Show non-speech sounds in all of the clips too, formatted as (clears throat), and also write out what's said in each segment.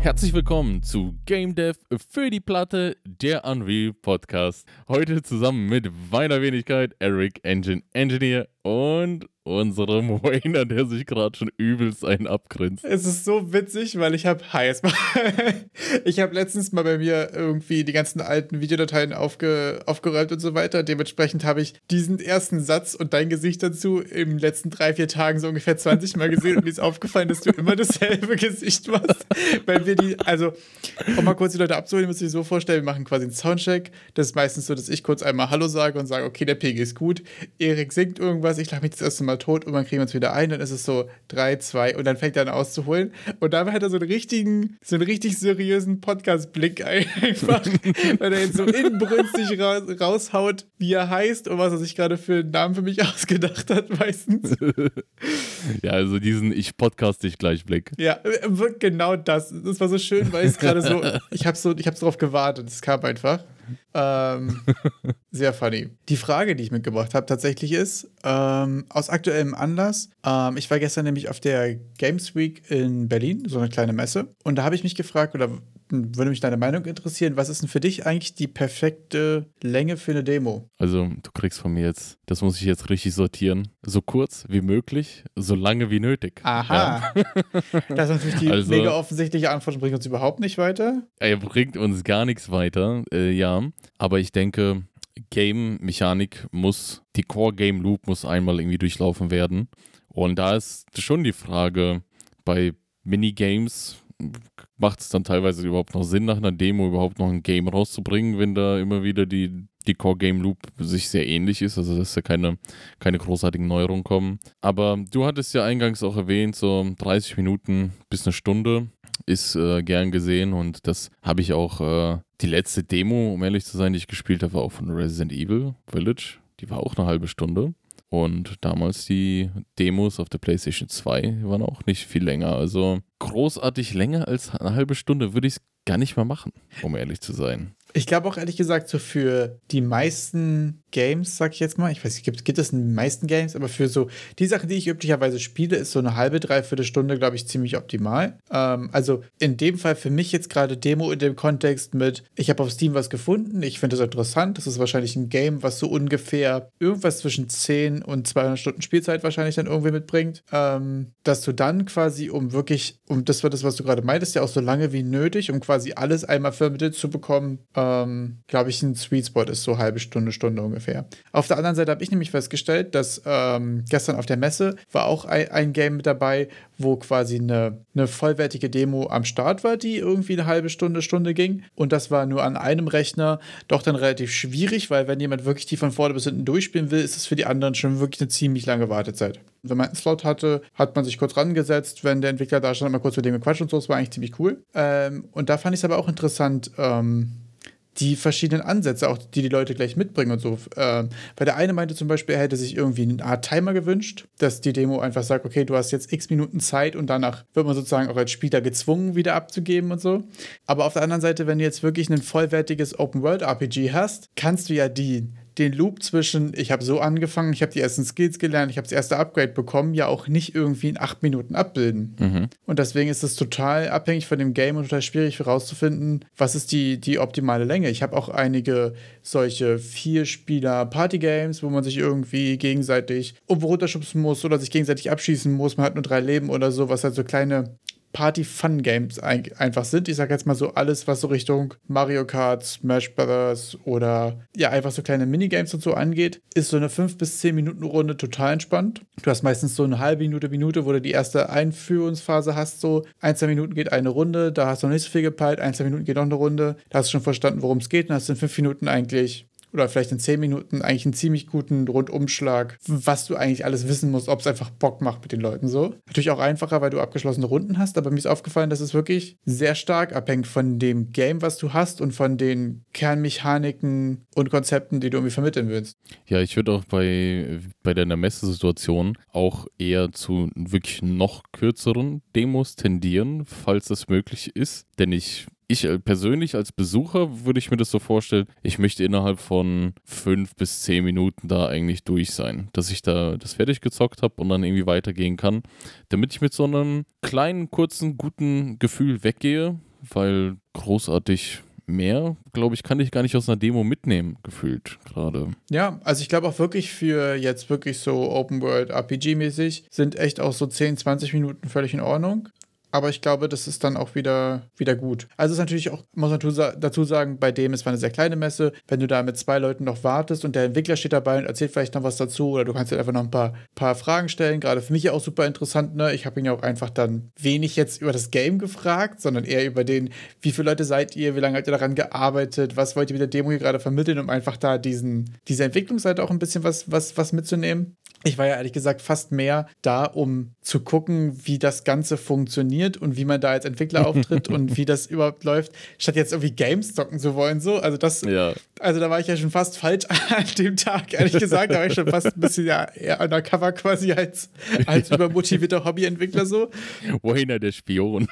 Herzlich willkommen zu Game Dev für die Platte, der Unreal Podcast. Heute zusammen mit meiner Wenigkeit Eric Engine Engineer und unserem (laughs) Wayner, der sich gerade schon übelst einen abgrinst. Es ist so witzig, weil ich habe heiß. (laughs) ich habe letztens mal bei mir irgendwie die ganzen alten Videodateien aufge, aufgeräumt und so weiter. Dementsprechend habe ich diesen ersten Satz und dein Gesicht dazu den letzten drei, vier Tagen so ungefähr 20 Mal gesehen und mir ist aufgefallen, dass du immer dasselbe (laughs) Gesicht machst. Weil wir die, also, um mal kurz die Leute abzuholen, müsst ihr euch so vorstellen, wir machen quasi einen Soundcheck. Das ist meistens so, dass ich kurz einmal Hallo sage und sage, okay, der Pegel ist gut. Erik singt irgendwas, ich lache mich das erste Mal tot und dann kriegen wir uns wieder ein, dann ist es so 3, 2 und dann fängt er an auszuholen. Und dabei hat er so einen richtigen, so einen richtig seriösen Podcast-Blick (laughs) einfach, weil er jetzt so inbrünstig raus, raushaut, wie er heißt und was er sich gerade für einen Namen für mich (laughs) ausgedacht hat, meistens. (laughs) ja, also diesen Ich podcast dich gleich Blick. Ja, genau das. Das war so schön, weil es gerade so, ich habe so, ich habe darauf gewartet, es kam einfach. Ähm, (laughs) sehr funny. Die Frage, die ich mitgebracht habe, tatsächlich ist, ähm, aus aktuellem Anlass, ähm, ich war gestern nämlich auf der Games Week in Berlin, so eine kleine Messe, und da habe ich mich gefragt, oder würde mich deine Meinung interessieren. Was ist denn für dich eigentlich die perfekte Länge für eine Demo? Also, du kriegst von mir jetzt, das muss ich jetzt richtig sortieren, so kurz wie möglich, so lange wie nötig. Aha. Ja. (laughs) Das ist natürlich die also, mega offensichtliche Antwort bringt uns überhaupt nicht weiter. Er bringt uns gar nichts weiter, äh, ja. Aber ich denke, Game-Mechanik muss, die Core-Game-Loop muss einmal irgendwie durchlaufen werden. Und da ist schon die Frage, bei Minigames macht es dann teilweise überhaupt noch Sinn, nach einer Demo überhaupt noch ein Game rauszubringen, wenn da immer wieder die, die Core-Game-Loop sich sehr ähnlich ist, also dass da keine, keine großartigen Neuerungen kommen. Aber du hattest ja eingangs auch erwähnt, so 30 Minuten bis eine Stunde ist äh, gern gesehen und das habe ich auch, äh, die letzte Demo, um ehrlich zu sein, die ich gespielt habe, war auch von Resident Evil Village. Die war auch eine halbe Stunde. Und damals die Demos auf der PlayStation 2 waren auch nicht viel länger. Also großartig länger als eine halbe Stunde würde ich es gar nicht mal machen, um ehrlich zu sein. Ich glaube auch ehrlich gesagt, so für die meisten Games, sag ich jetzt mal, ich weiß nicht, gibt, gibt es in den meisten Games, aber für so die Sachen, die ich üblicherweise spiele, ist so eine halbe, dreiviertel Stunde, glaube ich, ziemlich optimal. Ähm, also in dem Fall für mich jetzt gerade Demo in dem Kontext mit, ich habe auf Steam was gefunden, ich finde das interessant, das ist wahrscheinlich ein Game, was so ungefähr irgendwas zwischen 10 und 200 Stunden Spielzeit wahrscheinlich dann irgendwie mitbringt, ähm, dass du dann quasi, um wirklich, um das war das, was du gerade meintest, ja auch so lange wie nötig, um quasi alles einmal vermittelt zu bekommen, ähm, glaube ich, ein Sweet Spot ist so halbe Stunde, Stunde ungefähr. Auf der anderen Seite habe ich nämlich festgestellt, dass ähm, gestern auf der Messe war auch ein, ein, Game mit dabei, wo quasi eine, eine vollwertige Demo am Start war, die irgendwie eine halbe Stunde, Stunde ging. Und das war nur an einem Rechner doch dann relativ schwierig, weil wenn jemand wirklich die von vorne bis hinten durchspielen will, ist es für die anderen schon wirklich eine ziemlich lange Wartezeit. Wenn man einen Slot hatte, hat man sich kurz rangesetzt, wenn der Entwickler da stand, mal kurz mit dem gequatscht und so. Das war eigentlich ziemlich cool. Ähm, und da fand ich es aber auch interessant, ähm, die verschiedenen Ansätze, auch die die Leute gleich mitbringen und so. Äh, weil der eine meinte zum Beispiel, er hätte sich irgendwie eine Art Timer gewünscht, dass die Demo einfach sagt, okay, du hast jetzt x Minuten Zeit und danach wird man sozusagen auch als Spieler gezwungen, wieder abzugeben und so. Aber auf der anderen Seite, wenn du jetzt wirklich ein vollwertiges Open-World-RPG hast, kannst du ja die den Loop zwischen, ich habe so angefangen, ich habe die ersten Skills gelernt, ich habe das erste Upgrade bekommen, ja auch nicht irgendwie in acht Minuten abbilden. Mhm. Und deswegen ist es total abhängig von dem Game und total schwierig herauszufinden, was ist die, die optimale Länge. Ich habe auch einige solche Vier-Spieler-Party-Games, wo man sich irgendwie gegenseitig irgendwo runterschubsen muss oder sich gegenseitig abschießen muss. Man hat nur drei Leben oder so, was halt so kleine Party-Fun-Games einfach sind. Ich sage jetzt mal so alles, was so Richtung Mario Kart, Smash Brothers oder ja, einfach so kleine Minigames und so angeht, ist so eine 5 bis 10 Minuten Runde total entspannt. Du hast meistens so eine halbe Minute, Minute, wo du die erste Einführungsphase hast, so ein, zwei Minuten geht eine Runde, da hast du noch nicht so viel gepeilt, ein, zwei Minuten geht noch eine Runde, da hast du schon verstanden, worum es geht und hast in fünf Minuten eigentlich oder vielleicht in zehn Minuten eigentlich einen ziemlich guten Rundumschlag, was du eigentlich alles wissen musst, ob es einfach Bock macht mit den Leuten so. Natürlich auch einfacher, weil du abgeschlossene Runden hast, aber mir ist aufgefallen, dass es wirklich sehr stark abhängt von dem Game, was du hast und von den Kernmechaniken und Konzepten, die du irgendwie vermitteln willst. Ja, ich würde auch bei, bei deiner Messesituation auch eher zu wirklich noch kürzeren Demos tendieren, falls das möglich ist, denn ich ich äh, persönlich als Besucher würde ich mir das so vorstellen, ich möchte innerhalb von fünf bis zehn Minuten da eigentlich durch sein, dass ich da das fertig gezockt habe und dann irgendwie weitergehen kann, damit ich mit so einem kleinen, kurzen, guten Gefühl weggehe, weil großartig mehr, glaube ich, kann ich gar nicht aus einer Demo mitnehmen, gefühlt gerade. Ja, also ich glaube auch wirklich für jetzt wirklich so Open World RPG-mäßig sind echt auch so 10, 20 Minuten völlig in Ordnung. Aber ich glaube, das ist dann auch wieder, wieder gut. Also ist natürlich auch, muss man dazu sagen, bei dem, es war eine sehr kleine Messe. Wenn du da mit zwei Leuten noch wartest und der Entwickler steht dabei und erzählt vielleicht noch was dazu oder du kannst dir einfach noch ein paar, paar Fragen stellen. Gerade für mich ja auch super interessant. Ne? Ich habe ihn ja auch einfach dann wenig jetzt über das Game gefragt, sondern eher über den, wie viele Leute seid ihr, wie lange habt ihr daran gearbeitet, was wollt ihr mit der Demo hier gerade vermitteln, um einfach da diesen, diese Entwicklungsseite auch ein bisschen was, was, was mitzunehmen. Ich war ja ehrlich gesagt fast mehr da, um zu gucken, wie das Ganze funktioniert und wie man da als Entwickler auftritt und (laughs) wie das überhaupt läuft, statt jetzt irgendwie Games zocken zu wollen. So. Also das, ja. also da war ich ja schon fast falsch (laughs) an dem Tag, ehrlich gesagt. Da war ich schon fast ein bisschen ja, eher undercover quasi als, als (laughs) übermotivierter Hobbyentwickler so. Wohin der Spion?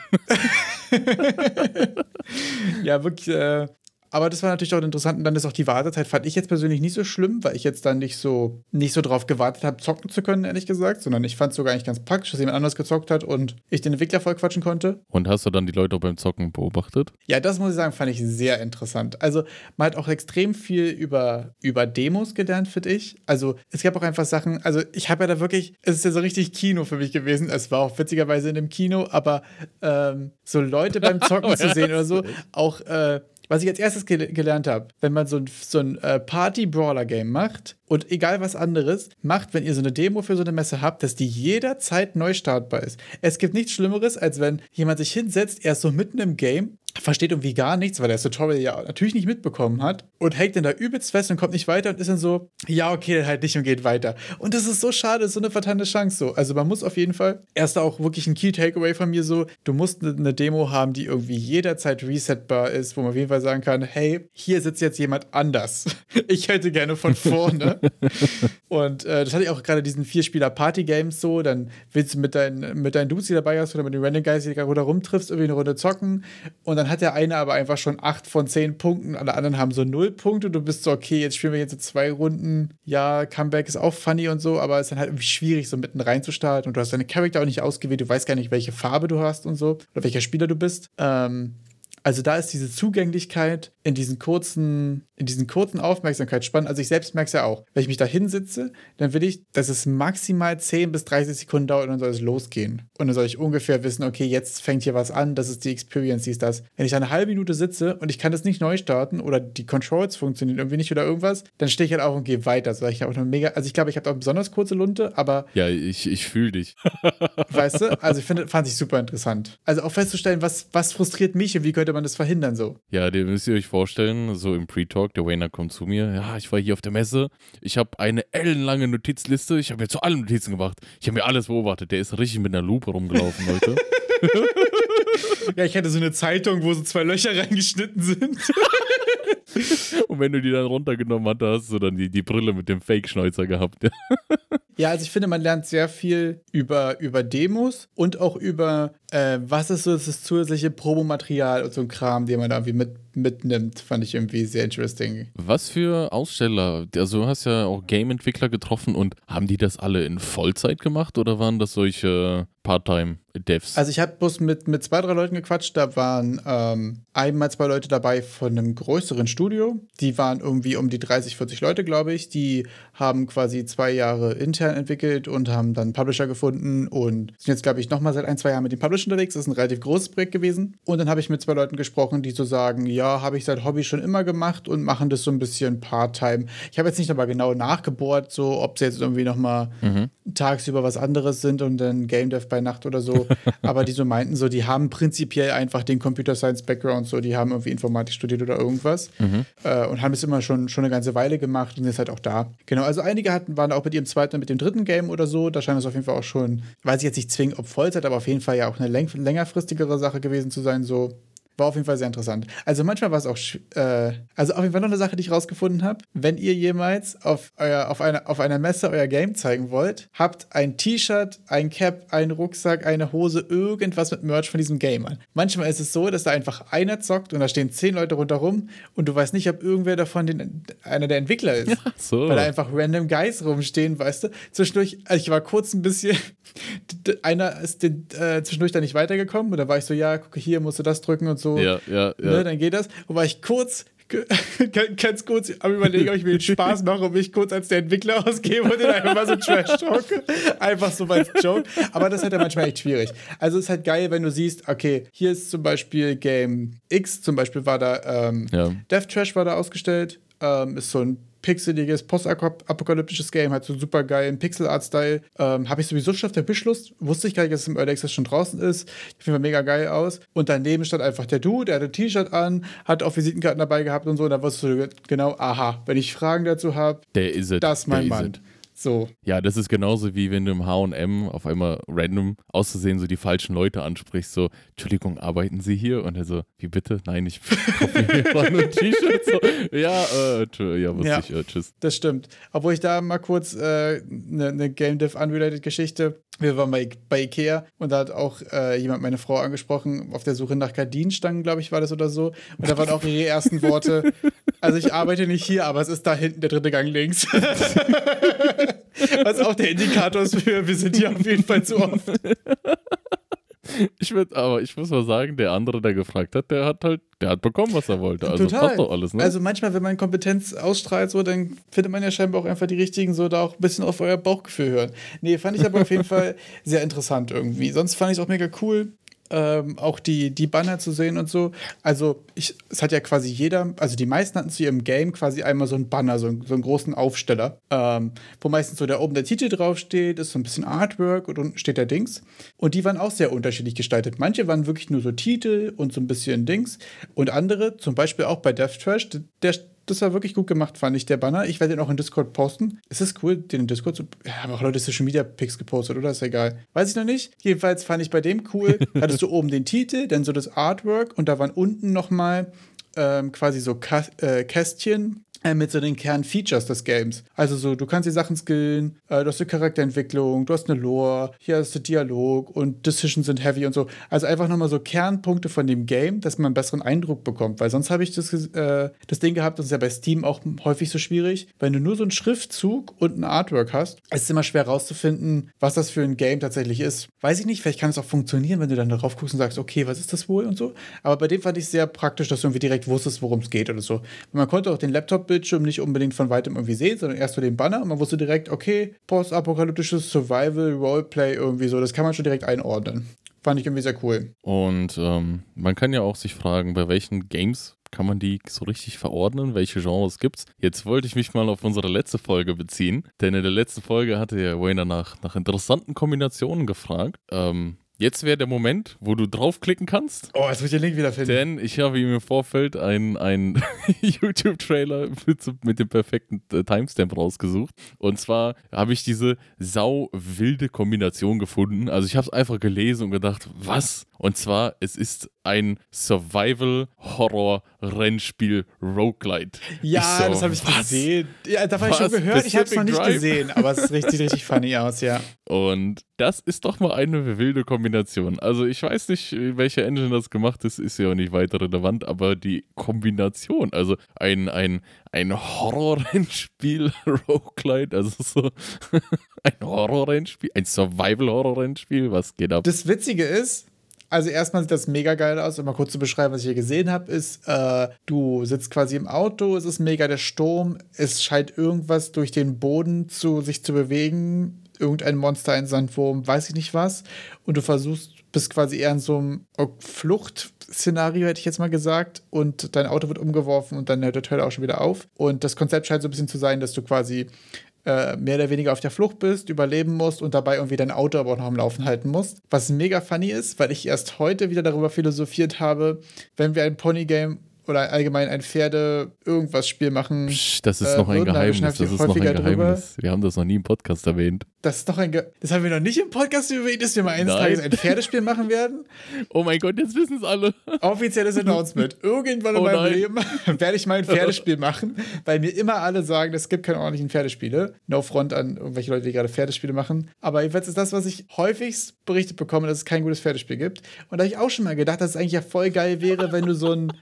ja, wirklich. Äh, aber das war natürlich auch interessant. Und dann ist auch die Wartezeit, fand ich jetzt persönlich nicht so schlimm, weil ich jetzt dann nicht so, nicht so drauf gewartet habe, zocken zu können, ehrlich gesagt, sondern ich fand es sogar eigentlich ganz praktisch, dass jemand anders gezockt hat und ich den Entwickler voll quatschen konnte. Und hast du dann die Leute auch beim Zocken beobachtet? Ja, das muss ich sagen, fand ich sehr interessant. Also, man hat auch extrem viel über, über Demos gelernt, finde ich. Also, es gab auch einfach Sachen, also ich habe ja da wirklich, es ist ja so richtig Kino für mich gewesen. Es war auch witzigerweise in dem Kino, aber ähm, so Leute beim (laughs) Zocken zu sehen oder so, auch äh, was ich als erstes gel gelernt habe, wenn man so ein, so ein äh, Party-Brawler-Game macht und egal was anderes, macht, wenn ihr so eine Demo für so eine Messe habt, dass die jederzeit neu startbar ist. Es gibt nichts Schlimmeres, als wenn jemand sich hinsetzt, erst so mitten im Game versteht irgendwie gar nichts, weil er das Tutorial ja natürlich nicht mitbekommen hat und hängt dann da übelst fest und kommt nicht weiter und ist dann so, ja, okay, dann halt nicht und geht weiter. Und das ist so schade, so eine vertane Chance so. Also man muss auf jeden Fall, erst auch wirklich ein Key Takeaway von mir so, du musst eine ne Demo haben, die irgendwie jederzeit resetbar ist, wo man auf jeden Fall sagen kann, hey, hier sitzt jetzt jemand anders. (laughs) Ich hätte gerne von vorne. (laughs) und äh, das hatte ich auch gerade diesen Vier-Spieler-Party-Games so, dann willst du mit deinen, mit deinen Dudes, die dabei hast oder mit den Random Guys, die du gerade rumtriffst, irgendwie eine Runde zocken und dann dann hat der eine aber einfach schon acht von zehn Punkten, alle anderen haben so null Punkte. Du bist so, okay, jetzt spielen wir jetzt zwei Runden. Ja, Comeback ist auch funny und so, aber es ist dann halt irgendwie schwierig, so mitten reinzustarten. Und du hast deine Charakter auch nicht ausgewählt, du weißt gar nicht, welche Farbe du hast und so, oder welcher Spieler du bist. Ähm, also da ist diese Zugänglichkeit in diesen kurzen, in diesen kurzen Aufmerksamkeitsspannen. Also ich selbst merke es ja auch. Wenn ich mich da hinsitze, dann will ich, dass es maximal 10 bis 30 Sekunden dauert und dann soll es losgehen. Und dann soll ich ungefähr wissen, okay, jetzt fängt hier was an, das ist die Experience, die ist das. Wenn ich da eine halbe Minute sitze und ich kann das nicht neu starten oder die Controls funktionieren irgendwie nicht oder irgendwas, dann stehe ich halt auf und gehe weiter. So, ich auch eine mega, also ich glaube, ich habe auch besonders kurze Lunte, aber. Ja, ich, ich fühle dich. (laughs) weißt du? Also ich finde, fand ich super interessant. Also auch festzustellen, was, was frustriert mich und wie könnte man das verhindern so. Ja, den müsst ihr euch vorstellen, so im Pre-Talk, der Wayner kommt zu mir, ja, ich war hier auf der Messe, ich habe eine ellenlange Notizliste, ich habe mir zu allem Notizen gemacht, ich habe mir alles beobachtet, der ist richtig mit einer Lupe rumgelaufen, Leute. (laughs) ja, ich hatte so eine Zeitung, wo so zwei Löcher reingeschnitten sind. (laughs) Und wenn du die dann runtergenommen hast, hast du dann die, die Brille mit dem Fake-Schnäuzer gehabt. (laughs) ja, also ich finde, man lernt sehr viel über, über Demos und auch über, äh, was ist so das zusätzliche Promomaterial und so ein Kram, den man da irgendwie mit, mitnimmt, fand ich irgendwie sehr interesting. Was für Aussteller? Also du hast ja auch Game-Entwickler getroffen und haben die das alle in Vollzeit gemacht oder waren das solche Part-Time-Devs? Also ich habe bloß mit, mit zwei, drei Leuten gequatscht, da waren ähm, einmal zwei Leute dabei von einem größeren Studio, die waren irgendwie um die 30, 40 Leute, glaube ich, die haben quasi zwei Jahre intern entwickelt und haben dann Publisher gefunden und sind jetzt, glaube ich, nochmal seit ein, zwei Jahren mit dem Publisher unterwegs. Das ist ein relativ großes Projekt gewesen. Und dann habe ich mit zwei Leuten gesprochen, die so sagen, ja, habe ich seit Hobby schon immer gemacht und machen das so ein bisschen Part-Time. Ich habe jetzt nicht nochmal genau nachgebohrt, so ob sie jetzt irgendwie nochmal mhm. tagsüber was anderes sind und dann Game Dev bei Nacht oder so. (laughs) Aber die so meinten so, die haben prinzipiell einfach den Computer Science Background, so die haben irgendwie Informatik studiert oder irgendwas mhm. äh, und haben es immer schon, schon eine ganze Weile gemacht und sind jetzt halt auch da. Genau, also einige hatten, waren auch mit ihrem zweiten und mit dem dritten Game oder so. Da scheint es auf jeden Fall auch schon, weiß ich jetzt nicht zwingend, ob Vollzeit, aber auf jeden Fall ja auch eine läng längerfristigere Sache gewesen zu sein, so. War auf jeden Fall sehr interessant. Also manchmal war es auch, äh, also auf jeden Fall noch eine Sache, die ich rausgefunden habe. Wenn ihr jemals auf, euer, auf, eine, auf einer Messe euer Game zeigen wollt, habt ein T-Shirt, ein Cap, einen Rucksack, eine Hose, irgendwas mit Merch von diesem Game an. Manchmal ist es so, dass da einfach einer zockt und da stehen zehn Leute rundherum und du weißt nicht, ob irgendwer davon den, einer der Entwickler ist. (laughs) Ja, so. Weil da einfach random Guys rumstehen, weißt du. Zwischendurch, also ich war kurz ein bisschen, (laughs) einer ist den, äh, zwischendurch da nicht weitergekommen und da war ich so, ja, gucke hier, musst du das drücken und so so, Ja, ja, ja. ne, dann geht das. War ich kurz, ganz (laughs) kurz am überlegen, ob ich mir den Spaß mache und mich kurz als der Entwickler ausgebe und den einfach mal so (laughs) trash talke. Einfach so als Joke. Aber das ist halt dann manchmal echt schwierig. Also es ist halt geil, wenn du siehst, okay, hier ist zum Beispiel Game X, zum Beispiel war da ähm, Ja. Death Trash war da ausgestellt. Ähm, ist so ein pixeliges, postapokalyptisches Game, hat so einen super geilen Pixel-Art-Style. Ähm, Habe ich sowieso schon auf der Wishlist. Wusste ich gar nicht, dass es im Early Access schon draußen ist. Ich finde mega geil aus. Und daneben stand einfach der Dude, der hatte ein T-Shirt an, hat auch Visitenkarten dabei gehabt und so. Und da wusstest du genau, aha, wenn ich Fragen dazu habe, Der ist es. das ist mein der Mann. So. Ja, das ist genauso wie wenn du im H&M auf einmal random auszusehen so die falschen Leute ansprichst, so, Entschuldigung, arbeiten Sie hier? Und er so, wie bitte? Nein, ich (laughs) kaufe mir nur ein T-Shirt. So, ja, äh, ja, wusste Ja. ich, äh, tschüss. Das stimmt. Obwohl ich da mal kurz eine äh, ne Game Dev Unrelated Geschichte. Wir waren bei, bei Ikea und da hat auch äh, jemand meine Frau angesprochen, auf der Suche nach Gardinenstangen, glaube ich, war das oder so. Und da waren auch ihre ersten Worte. (laughs) Also ich arbeite nicht hier, aber es ist da hinten der dritte Gang links. (laughs) Was auch der Indikator ist für, wir sind hier auf jeden Fall zu oft. Ich würde, aber ich muss mal sagen, der andere, der gefragt hat, der hat halt, der hat bekommen, was er wollte. Also Total. passt doch alles, ne? Also manchmal, wenn man Kompetenz ausstrahlt, so, dann findet man ja scheinbar auch einfach die richtigen, so da auch ein bisschen auf euer Bauchgefühl hören. Nee, fand ich aber auf jeden (laughs) Fall sehr interessant irgendwie. Sonst fand ich es auch mega cool. Ähm, auch die, die Banner zu sehen und so. Also, ich, es hat ja quasi jeder, also die meisten hatten zu ihrem Game quasi einmal so einen Banner, so, einen- so einen großen Aufsteller, ähm, wo meistens so da oben der Titel draufsteht, ist so ein bisschen Artwork und unten steht der Dings. Und die waren auch sehr unterschiedlich gestaltet. Manche waren wirklich nur so Titel und so ein bisschen Dings. Und andere, zum Beispiel auch bei Death Trash, der, das war wirklich gut gemacht, fand ich, der Banner. Ich werde den auch in Discord posten. Ist es cool, den in Discord zu. Ja, haben auch Leute Social Media Pics gepostet, oder? Ist ja egal. Weiß ich noch nicht. Jedenfalls fand ich bei dem cool. (laughs) Hattest du oben den Titel, dann so das Artwork und da waren unten nochmal ähm, quasi so Ka äh, Kästchen mit so den Kernfeatures des Games. Also so, du kannst die Sachen skillen, äh, du hast eine Charakterentwicklung, du hast eine Lore, hier hast du Dialog und Decisions sind heavy und so. Also einfach nochmal so Kernpunkte von dem Game, dass man einen besseren Eindruck bekommt. Weil sonst habe ich das, äh, das Ding gehabt, das ist ja bei Steam auch häufig so schwierig. Wenn du nur so einen Schriftzug und ein Artwork hast, ist es immer schwer rauszufinden, was das für ein Game tatsächlich ist. Weiß ich nicht, vielleicht kann es auch funktionieren, wenn du dann darauf guckst und sagst, okay, was ist das wohl und so. Aber bei dem fand ich sehr praktisch, dass du irgendwie direkt wusstest, worum es geht oder so. Man konnte auch den Laptop-Bildschirm nicht unbedingt von weitem irgendwie sehen, sondern erst so den Banner und man wusste direkt, okay, postapokalyptisches Survival, Roleplay irgendwie so. Das kann man schon direkt einordnen. Fand ich irgendwie sehr cool. Und ähm, man kann ja auch sich fragen, bei welchen Games kann man die so richtig verordnen? Welche Genres gibt's? Jetzt wollte ich mich mal auf unsere letzte Folge beziehen, denn in der letzten Folge hatte ja Wayne nach, nach interessanten Kombinationen gefragt. Ähm, jetzt wäre der Moment, wo du draufklicken kannst. Oh, jetzt muss ich den Link wieder finden. Denn ich habe ihm im Vorfeld einen, (laughs) YouTube-Trailer mit, mit dem perfekten äh, Timestamp rausgesucht. Und zwar habe ich diese sau wilde Kombination gefunden. Also ich habe es einfach gelesen und gedacht, was? Und zwar, es ist ein Survival-Horror-Rennspiel Roguelite. Ja, so, das habe ich was? gesehen. Ja, davon habe ich schon gehört, ich habe es noch Pacific nicht Drive? gesehen, aber es sieht richtig, richtig funny aus, ja. Und das ist doch mal eine wilde Kombination. Also ich weiß nicht, welche Engine das gemacht ist, ist ja auch nicht weiter relevant, aber die Kombination, also ein, ein, ein Horror-Rennspiel, (laughs) Roguelite, also so (laughs) ein Horror-Rennspiel, ein Survival-Horror-Rennspiel, was geht ab? Das Witzige ist, also erstmal sieht das mega geil aus. Um mal kurz zu beschreiben, was ich hier gesehen habe, ist, äh, du sitzt quasi im Auto, es ist mega der Sturm, es scheint irgendwas durch den Boden zu sich zu bewegen, irgendein Monster, ein Sandwurm, weiß ich nicht was. Und du versuchst, bist quasi eher in so einem Fluchtszenario, hätte ich jetzt mal gesagt, und dein Auto wird umgeworfen und dann hört der Trailer auch schon wieder auf. Und das Konzept scheint so ein bisschen zu sein, dass du quasi äh, mehr oder weniger auf der Flucht bist, überleben musst und dabei irgendwie dein Auto aber auch noch am Laufen halten musst. Was mega funny ist, weil ich erst heute wieder darüber philosophiert habe, wenn wir ein Ponygame oder allgemein ein Pferde-Irgendwas-Spiel machen. Psch, das ist äh, noch ein würden, Geheimnis, das ist noch ein häufiger drüber. Geheimnis. Wir haben das noch nie im Podcast erwähnt. Das ist doch ein. Ge das haben wir noch nicht im Podcast erwähnt, dass wir mal eines Nein. Tages ein Pferdespiel machen werden. (laughs) Oh mein Gott, jetzt wissen es alle. (laughs) Offizielles Announcement. Irgendwann in Oh meinem nein. Leben (laughs) werde ich mal ein Pferdespiel machen, weil mir immer alle sagen, es gibt keine ordentlichen Pferdespiele. No front an irgendwelche Leute, die gerade Pferdespiele machen. Aber jedenfalls ist das, was ich häufigst berichtet bekomme, dass es kein gutes Pferdespiel gibt. Und da habe ich auch schon mal gedacht, dass es eigentlich ja voll geil wäre, wenn du so ein.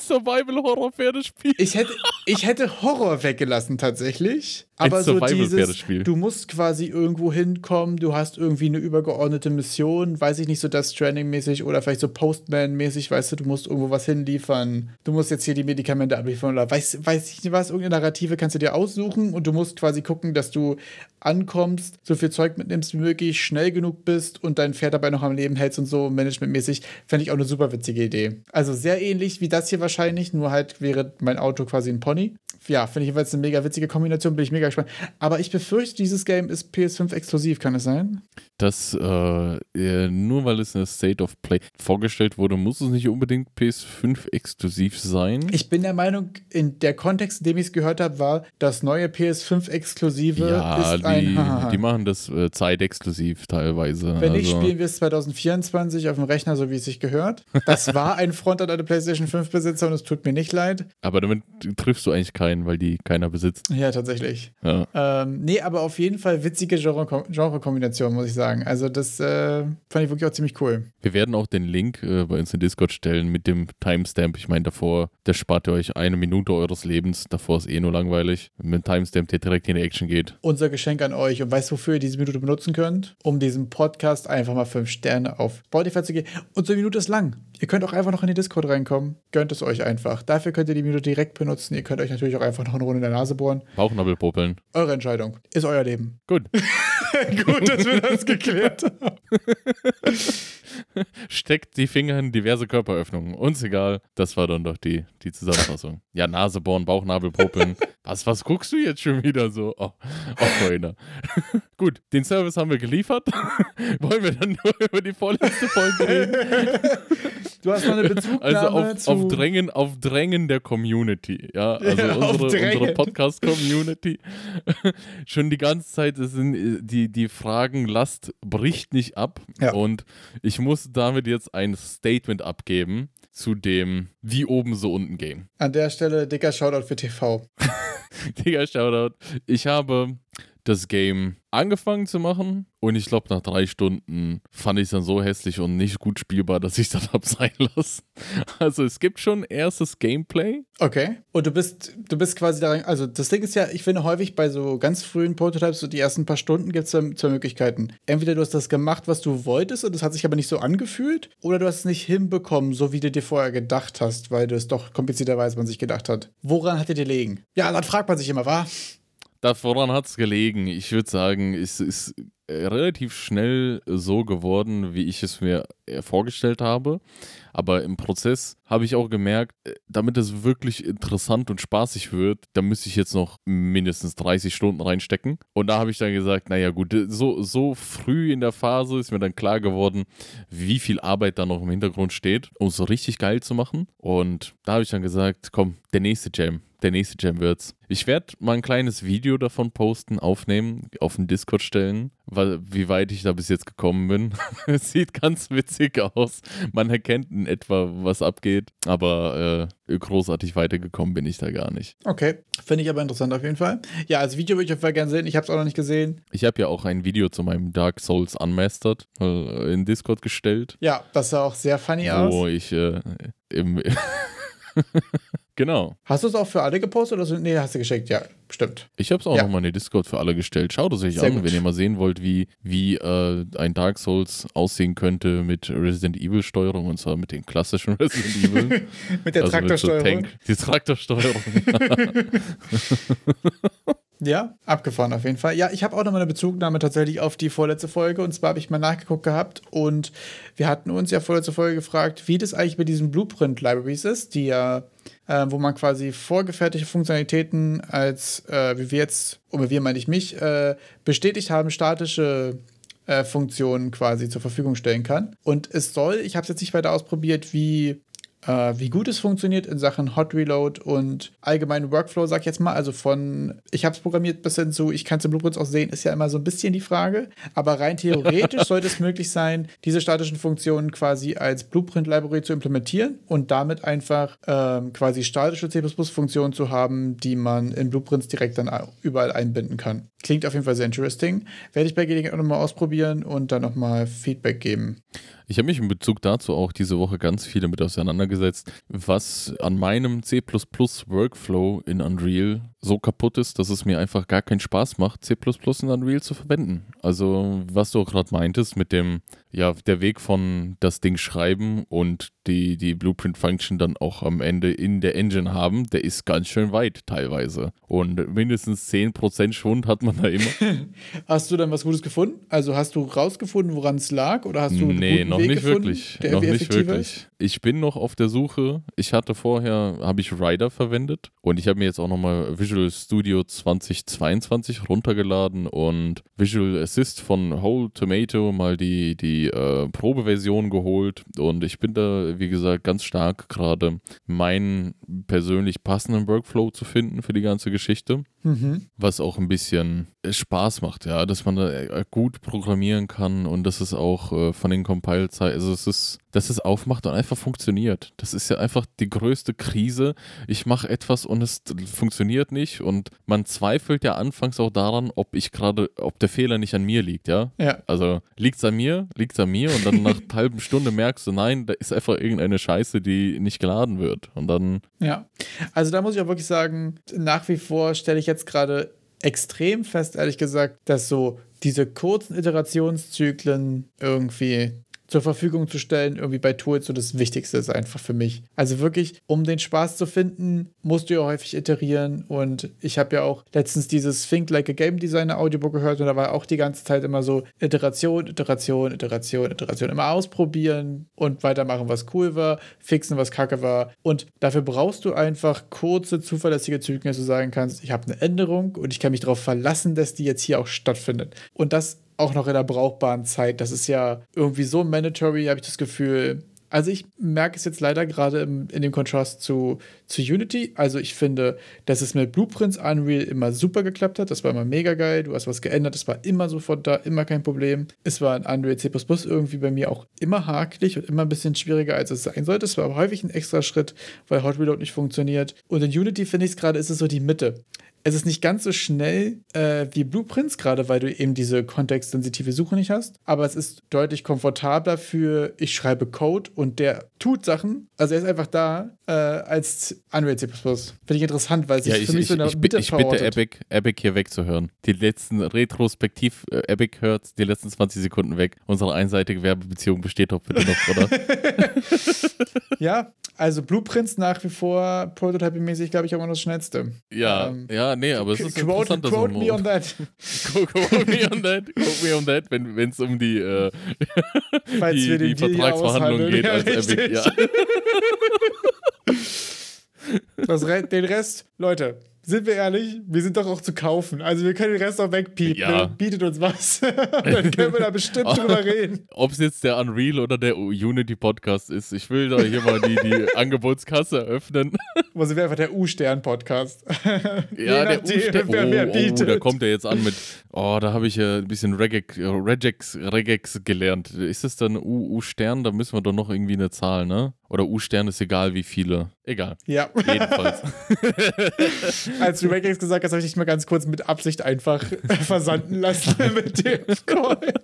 Survival-Horror-Pferdespiel. Ich hätte, ich hätte Horror weggelassen tatsächlich. Aber so dieses, du musst quasi irgendwo hinkommen, du hast irgendwie eine übergeordnete Mission, weiß ich nicht, so das Stranding-mäßig oder vielleicht so Postman-mäßig, weißt du, du musst irgendwo was hinliefern, du musst jetzt hier die Medikamente abliefern oder weiß, weiß ich nicht was, irgendeine Narrative kannst du dir aussuchen und du musst quasi gucken, dass du ankommst, so viel Zeug mitnimmst wie möglich, schnell genug bist und dein Pferd dabei noch am Leben hältst und so managementmäßig, fände ich auch eine super witzige Idee. Also sehr ähnlich wie das hier wahrscheinlich, nur halt wäre mein Auto quasi ein Pony. Ja, finde ich jedenfalls eine mega witzige Kombination, bin ich mega gespannt. Aber ich befürchte, dieses Game ist PS5 exklusiv, kann es sein? Das, äh, nur weil es in der State of Play vorgestellt wurde, muss es nicht unbedingt PS5 exklusiv sein. Ich bin der Meinung, in der Kontext, in dem ich es gehört habe, war, das neue PS5 exklusive ja, ist die, ein Die machen das äh, zeitexklusiv teilweise. Wenn nicht, also. spielen wir es 2024 auf dem Rechner, so wie es sich gehört. Das war ein Front an eine PlayStation 5 Besitzer und es tut mir nicht leid. Aber damit triffst du eigentlich keinen, weil die keiner besitzt. Ja, tatsächlich. Ja. Ähm, nee, aber auf jeden Fall witzige Genre-Kombination, muss ich sagen. Also das äh, fand ich wirklich auch ziemlich cool. Wir werden auch den Link äh, bei uns in Discord stellen mit dem Timestamp. Ich meine, davor, das spart ihr euch eine Minute eures Lebens. Davor ist eh nur langweilig. Mit dem Timestamp, der direkt in die Action geht. Unser Geschenk an euch. Und weißt du, wofür ihr diese Minute benutzen könnt? Um diesem Podcast einfach mal fünf Sterne auf Spotify zu geben. Und so eine Minute ist lang. Ihr könnt auch einfach noch in die Discord reinkommen. Gönnt es euch einfach. Dafür könnt ihr die Minute direkt benutzen. Ihr könnt euch natürlich auch einfach noch eine Runde in der Nase bohren. Bauchnabel popeln. Eure Entscheidung. Ist euer Leben. Gut. (laughs) Gut, dass wir das geklärt (laughs) haben. (laughs) (laughs) Steckt die Finger in diverse Körperöffnungen. Uns egal. Das war dann doch die, die Zusammenfassung. Ja, Nase bohren, Bauchnabel popeln. (laughs) Was, was guckst du jetzt schon wieder so? Oh, oh Freunde. (laughs) Gut, den Service haben wir geliefert. Wollen wir dann nur über die vorletzte Folge reden? Du hast noch eine Bezugnahme Also auf, zu auf, Drängen, auf Drängen der Community. Ja, also ja, unsere, unsere Podcast-Community. schon die ganze Zeit sind die, die Fragenlast bricht nicht ab. Ja. Und ich muss damit jetzt ein Statement abgeben zu dem wie oben so unten Game. An der Stelle dicker Shoutout für TV. (laughs) dicker Shoutout. Ich habe das Game angefangen zu machen und ich glaube, nach drei Stunden fand ich es dann so hässlich und nicht gut spielbar, dass ich (laughs) es dann hab sein lassen. Also es gibt schon erstes Gameplay. Okay. Und du bist, du bist quasi daran, also das Ding ist ja, ich finde häufig bei so ganz frühen Prototypes, so die ersten paar Stunden gibt es zwei, Möglichkeiten. Entweder du hast das gemacht, was du wolltest und es hat sich aber nicht so angefühlt, oder du hast es nicht hinbekommen, so wie du dir vorher gedacht hast, weil du es doch komplizierter weiß, man sich gedacht hat. Woran hat dir gelegen? Ja, dann fragt man sich immer, Daran hat es gelegen. Ich würde sagen, es ist relativ schnell so geworden, wie ich es mir äh, vorgestellt habe. Aber im Prozess habe ich auch gemerkt, äh, damit es wirklich interessant und spaßig wird, da müsste ich jetzt noch mindestens 30 Stunden reinstecken. Und da habe ich dann gesagt, naja gut, so, so früh in der Phase ist mir dann klar geworden, wie viel Arbeit da noch im Hintergrund steht, um es so richtig geil zu machen. Und da habe ich dann gesagt, komm, der nächste Jam, der nächste Jam wird's. Ich werde mal ein kleines Video davon posten, aufnehmen, auf den Discord stellen, weil, wie weit ich da bis jetzt gekommen bin. (laughs) es sieht ganz witzig aus. Man erkennt in etwa, was abgeht, aber äh, großartig weitergekommen bin ich da gar nicht. Okay, finde ich aber interessant auf jeden Fall. Ja, als Video würde ich auf jeden Fall gerne sehen. Ich habe es auch noch nicht gesehen. Ich habe ja auch ein Video zu meinem Dark Souls Unmastered äh, in Discord gestellt. Ja, das sah auch sehr funny wo aus. Wo ich äh, im (laughs) Genau. Hast du es auch für alle gepostet oder so? Nee, hast du geschickt, ja, stimmt. Ich habe es auch ja. nochmal in die Discord für alle gestellt. Schaut es euch Sehr an, gut. wenn ihr mal sehen wollt, wie, wie äh, ein Dark Souls aussehen könnte mit Resident Evil Steuerung und zwar mit den klassischen (laughs) Resident Evil. (laughs) mit der also Traktorsteuerung. Mit so die Traktorsteuerung. (laughs) Ja, abgefahren auf jeden Fall. Ja, ich habe auch noch mal eine Bezugnahme tatsächlich auf die vorletzte Folge. Und zwar habe ich mal nachgeguckt gehabt und wir hatten uns ja vorletzte Folge gefragt, wie das eigentlich mit diesen Blueprint-Libraries ist, die ja, äh, wo man quasi vorgefertigte Funktionalitäten als, äh, wie wir jetzt, oder wir meine ich mich, äh, bestätigt haben, statische äh, Funktionen quasi zur Verfügung stellen kann. Und es soll, ich habe es jetzt nicht weiter ausprobiert, wie wie gut es funktioniert in Sachen Hot Reload und allgemeinen Workflow, sag ich jetzt mal. Also von, ich habe es programmiert bis hin zu, ich kann es in Blueprints auch sehen, ist ja immer so ein bisschen die Frage. Aber rein theoretisch (laughs) sollte es möglich sein, diese statischen Funktionen quasi als Blueprint-Library zu implementieren und damit einfach ähm, quasi statische C++-Funktionen zu haben, die man in Blueprints direkt dann überall einbinden kann. Klingt auf jeden Fall sehr interesting. Werde ich bei Gelegenheit auch nochmal ausprobieren und dann nochmal Feedback geben. Ich habe mich in Bezug dazu auch diese Woche ganz viel damit auseinandergesetzt, was an meinem C Workflow in Unreal so kaputt ist, dass es mir einfach gar keinen Spaß macht, C in Unreal zu verwenden. Also, was du gerade meintest mit dem, ja, der Weg von das Ding schreiben und die, die Blueprint-Function dann auch am Ende in der Engine haben, der ist ganz schön weit teilweise. Und mindestens 10% Schwund hat man da immer. (laughs) hast du dann was Gutes gefunden? Also hast du rausgefunden, woran es lag? Oder hast du nee, noch Weg nicht gefunden, wirklich. noch nicht wirklich. Ist? Ich bin noch auf der Suche. Ich hatte vorher, habe ich Rider verwendet und ich habe mir jetzt auch nochmal Visual Studio 2022 runtergeladen und Visual Assist von Whole Tomato mal die, die äh, Probeversion geholt und ich bin da, wie gesagt, ganz stark gerade meinen persönlich passenden Workflow zu finden für die ganze Geschichte. Mhm. Was auch ein bisschen Spaß macht, ja, dass man da äh, gut programmieren kann und dass es auch äh, von den Compile-Zeiten, also es ist, dass es aufmacht und einfach funktioniert. Das ist ja einfach die größte Krise. Ich mache etwas und es funktioniert nicht und man zweifelt ja anfangs auch daran, ob ich gerade, ob der Fehler nicht an mir liegt, ja? Ja. Also liegt es an mir, liegt es an mir und dann nach einer (laughs) halben Stunde merkst du, nein, da ist einfach irgendeine Scheiße, die nicht geladen wird und dann. Ja, also da muss ich auch wirklich sagen, nach wie vor stelle ich jetzt gerade extrem fest, ehrlich gesagt, dass so diese kurzen Iterationszyklen irgendwie zur Verfügung zu stellen, irgendwie bei Tools so das Wichtigste ist einfach für mich. Also wirklich, um den Spaß zu finden, musst du ja häufig iterieren und ich habe ja auch letztens dieses Think Like a Game Designer Audiobook gehört und da war auch die ganze Zeit immer so Iteration, Iteration, Iteration, Iteration, immer ausprobieren und weitermachen, was cool war, fixen, was kacke war und dafür brauchst du einfach kurze, zuverlässige Zyklen, dass du sagen kannst, ich habe eine Änderung und ich kann mich darauf verlassen, dass die jetzt hier auch stattfindet. Und das auch noch in der brauchbaren Zeit. Das ist ja irgendwie so mandatory, habe ich das Gefühl. Also ich merke es jetzt leider gerade in dem Kontrast zu, zu Unity. Also ich finde, dass es mit Blueprints Unreal immer super geklappt hat. Das war immer mega geil. Du hast was geändert. Das war immer sofort da, immer kein Problem. Es war in Unreal C++ irgendwie bei mir auch immer hakelig und immer ein bisschen schwieriger, als es sein sollte. Es war aber häufig ein extra Schritt, weil Hot Reload nicht funktioniert. Und in Unity finde ich es gerade, ist es so die Mitte es ist nicht ganz so schnell äh, wie Blueprints, gerade weil du eben diese kontextsensitive Suche nicht hast. Aber es ist deutlich komfortabler für, ich schreibe Code und der tut Sachen. Also er ist einfach da äh, als Unreal C++. Finde ich interessant, weil es ja, sich für mich ich, so eine ich, Mitte Ich bitte Epic, Epic hier wegzuhören. Die letzten Retrospektiv, äh, Epic hört die letzten 20 Sekunden weg. Unsere einseitige Werbebeziehung besteht doch bitte noch, oder? (laughs) ja, also Blueprints nach wie vor prototyping-mäßig, glaube ich, immer das Schnellste. Ja, ähm, ja, nee, aber es ist quote, interessant, quote me on that. (laughs) quote me on that, quote me on that, wenn es um die, äh, (laughs) die, die, die Vertragsverhandlungen geht als Epic, ja. (laughs) Das, den Rest, Leute, sind wir ehrlich, wir sind doch auch zu kaufen. Also wir können den Rest auch wegpiepen. Ja. Ne? Bietet uns was. Dann können wir da bestimmt drüber reden. Ob es jetzt der Unreal oder der Unity Podcast ist, ich will da hier mal die, die Angebotskasse öffnen. Wo sind wir einfach der U-Stern-Podcast? (laughs) ja, der U-Stern. Oh, oh, da kommt er jetzt an mit, oh, da habe ich ja ein bisschen Regex, Regex, Regex gelernt. Ist es dann U-Stern? Da müssen wir doch noch irgendwie eine Zahl, ne? Oder U-Stern ist egal, wie viele. Egal. Ja. Jedenfalls. (laughs) Als du Regex gesagt hast, habe ich dich mal ganz kurz mit Absicht einfach (laughs) versanden lassen mit dem Call.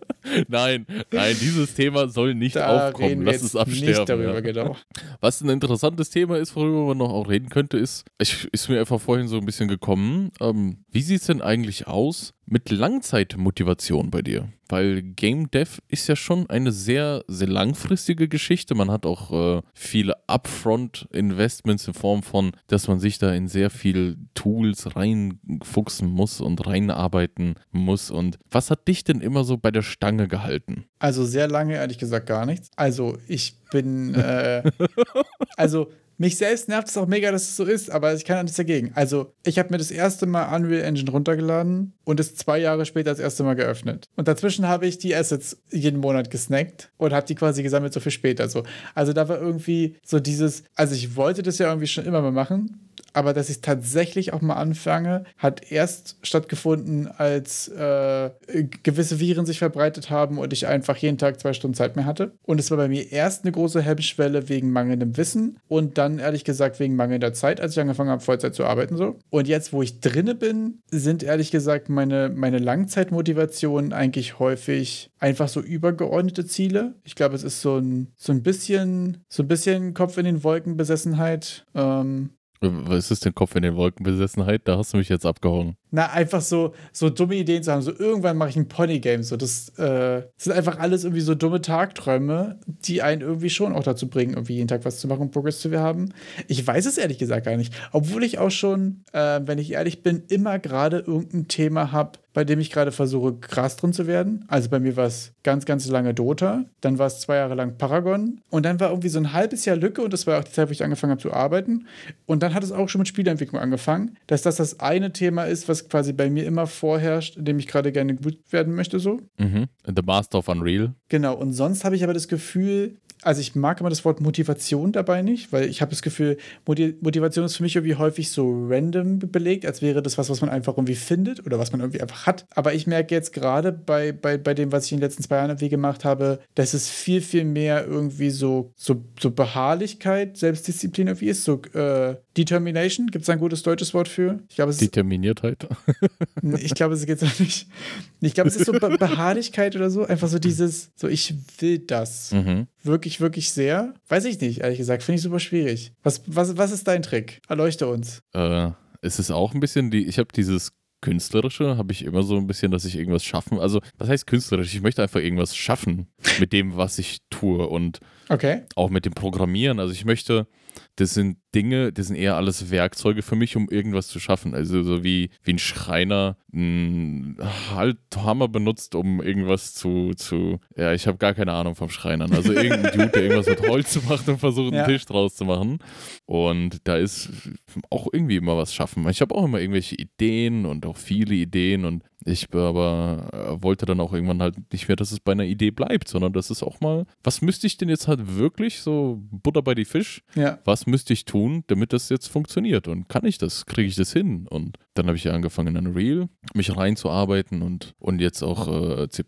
Nein, nein, dieses Thema soll nicht da aufkommen. Lass es absterben. Nicht darüber, ja. genau. Was ein interessantes Thema ist, worüber man noch auch reden könnte, ist, ich, ist mir einfach vorhin so ein bisschen gekommen, ähm, wie sieht es denn eigentlich aus mit Langzeitmotivation bei dir? Weil Game Dev ist ja schon eine sehr, sehr langfristige Geschichte. Man hat auch äh, viele Upfront-Investments in Form von, dass man sich da in sehr viel Tools reinfuchsen muss und reinarbeiten muss. Und was hat dich denn immer so bei der Stange gehalten? Also sehr lange, ehrlich gesagt, gar nichts. Also ich bin, äh, (laughs) also mich selbst nervt es auch mega, dass es so ist, aber ich kann nichts dagegen. Also, ich habe mir das erste Mal Unreal Engine runtergeladen und es zwei Jahre später das erste Mal geöffnet. Und dazwischen habe ich die Assets jeden Monat gesnackt und habe die quasi gesammelt, so viel später. So. Also, da war irgendwie so dieses, also ich wollte das ja irgendwie schon immer mal machen, aber dass ich tatsächlich auch mal anfange, hat erst stattgefunden, als äh, gewisse Viren sich verbreitet haben und ich einfach jeden Tag zwei Stunden Zeit mehr hatte. Und es war bei mir erst eine große Hemmschwelle wegen mangelndem Wissen und dann ehrlich gesagt wegen mangelnder Zeit, als ich angefangen habe, Vollzeit zu arbeiten so. Und jetzt, wo ich drinne bin, sind ehrlich gesagt meine, meine Langzeitmotivationen eigentlich häufig einfach so übergeordnete Ziele. Ich glaube, es ist so ein, so ein bisschen, so ein bisschen Kopf in den Wolken Besessenheit. Ähm, was ist denn Kopf in den Wolken Besessenheit? Da hast du mich jetzt abgehauen. Na, einfach so, so dumme Ideen zu haben. So, irgendwann mache ich ein Pony-Game. So, das, äh, sind einfach alles irgendwie so dumme Tagträume, die einen irgendwie schon auch dazu bringen, irgendwie jeden Tag was zu machen und Progress zu haben. Ich weiß es ehrlich gesagt gar nicht. Obwohl ich auch schon, äh, wenn ich ehrlich bin, immer gerade irgendein Thema habe, bei dem ich gerade versuche, krass drin zu werden. Also bei mir war es ganz, ganz lange Dota, dann war es zwei Jahre lang Paragon und dann war irgendwie so ein halbes Jahr Lücke und das war auch die Zeit, wo ich angefangen habe zu arbeiten. Und dann hat es auch schon mit Spieleentwicklung angefangen, dass das das eine Thema ist, was quasi bei mir immer vorherrscht, in dem ich gerade gerne gut werden möchte, so. Mhm. The Master of Unreal. Genau, und sonst habe ich aber das Gefühl, also ich mag immer das Wort Motivation dabei nicht, weil ich habe das Gefühl, Motivation ist für mich irgendwie häufig so random belegt, als wäre das was, was man einfach irgendwie findet oder was man irgendwie einfach hat. Aber ich merke jetzt gerade bei, bei, bei dem, was ich in den letzten zwei Jahren irgendwie gemacht habe, dass es viel, viel mehr irgendwie so, so, so Beharrlichkeit, Selbstdisziplin irgendwie ist, so äh, Determination, gibt es ein gutes deutsches Wort für? Ich glaube, es Determiniertheit. ich glaube, es geht so nicht. Ich glaube, es ist so Be (laughs) Beharrlichkeit oder so, einfach so dieses, so ich will das. Mhm. Wirklich, wirklich sehr. Weiß ich nicht, ehrlich gesagt. Finde ich super schwierig. Was, was, was ist dein Trick? Erleuchte uns. Äh, es ist auch ein bisschen die, ich habe dieses Künstlerische habe ich immer so ein bisschen, dass ich irgendwas schaffen. Also, was heißt künstlerisch? Ich möchte einfach irgendwas schaffen mit dem, was ich tue und okay. auch mit dem Programmieren. Also, ich möchte, das sind Dinge, das sind eher alles Werkzeuge für mich, um irgendwas zu schaffen. Also so wie, wie ein Schreiner einen Halthammer benutzt, um irgendwas zu, zu ja, ich habe gar keine Ahnung vom Schreinern. Also (laughs) irgendein Dude, der irgendwas mit Holz macht und versucht, einen ja. Tisch draus zu machen. Und da ist auch irgendwie immer was schaffen. Ich habe auch immer irgendwelche Ideen und auch viele Ideen und ich aber äh, wollte dann auch irgendwann halt nicht mehr, dass es bei einer Idee bleibt, sondern dass es auch mal, was müsste ich denn jetzt halt wirklich so Butter bei die Fisch? Ja. Was müsste ich tun, damit das jetzt funktioniert? Und kann ich das? Kriege ich das hin? Und dann habe ich ja angefangen in Unreal, mich reinzuarbeiten und, und jetzt auch äh, C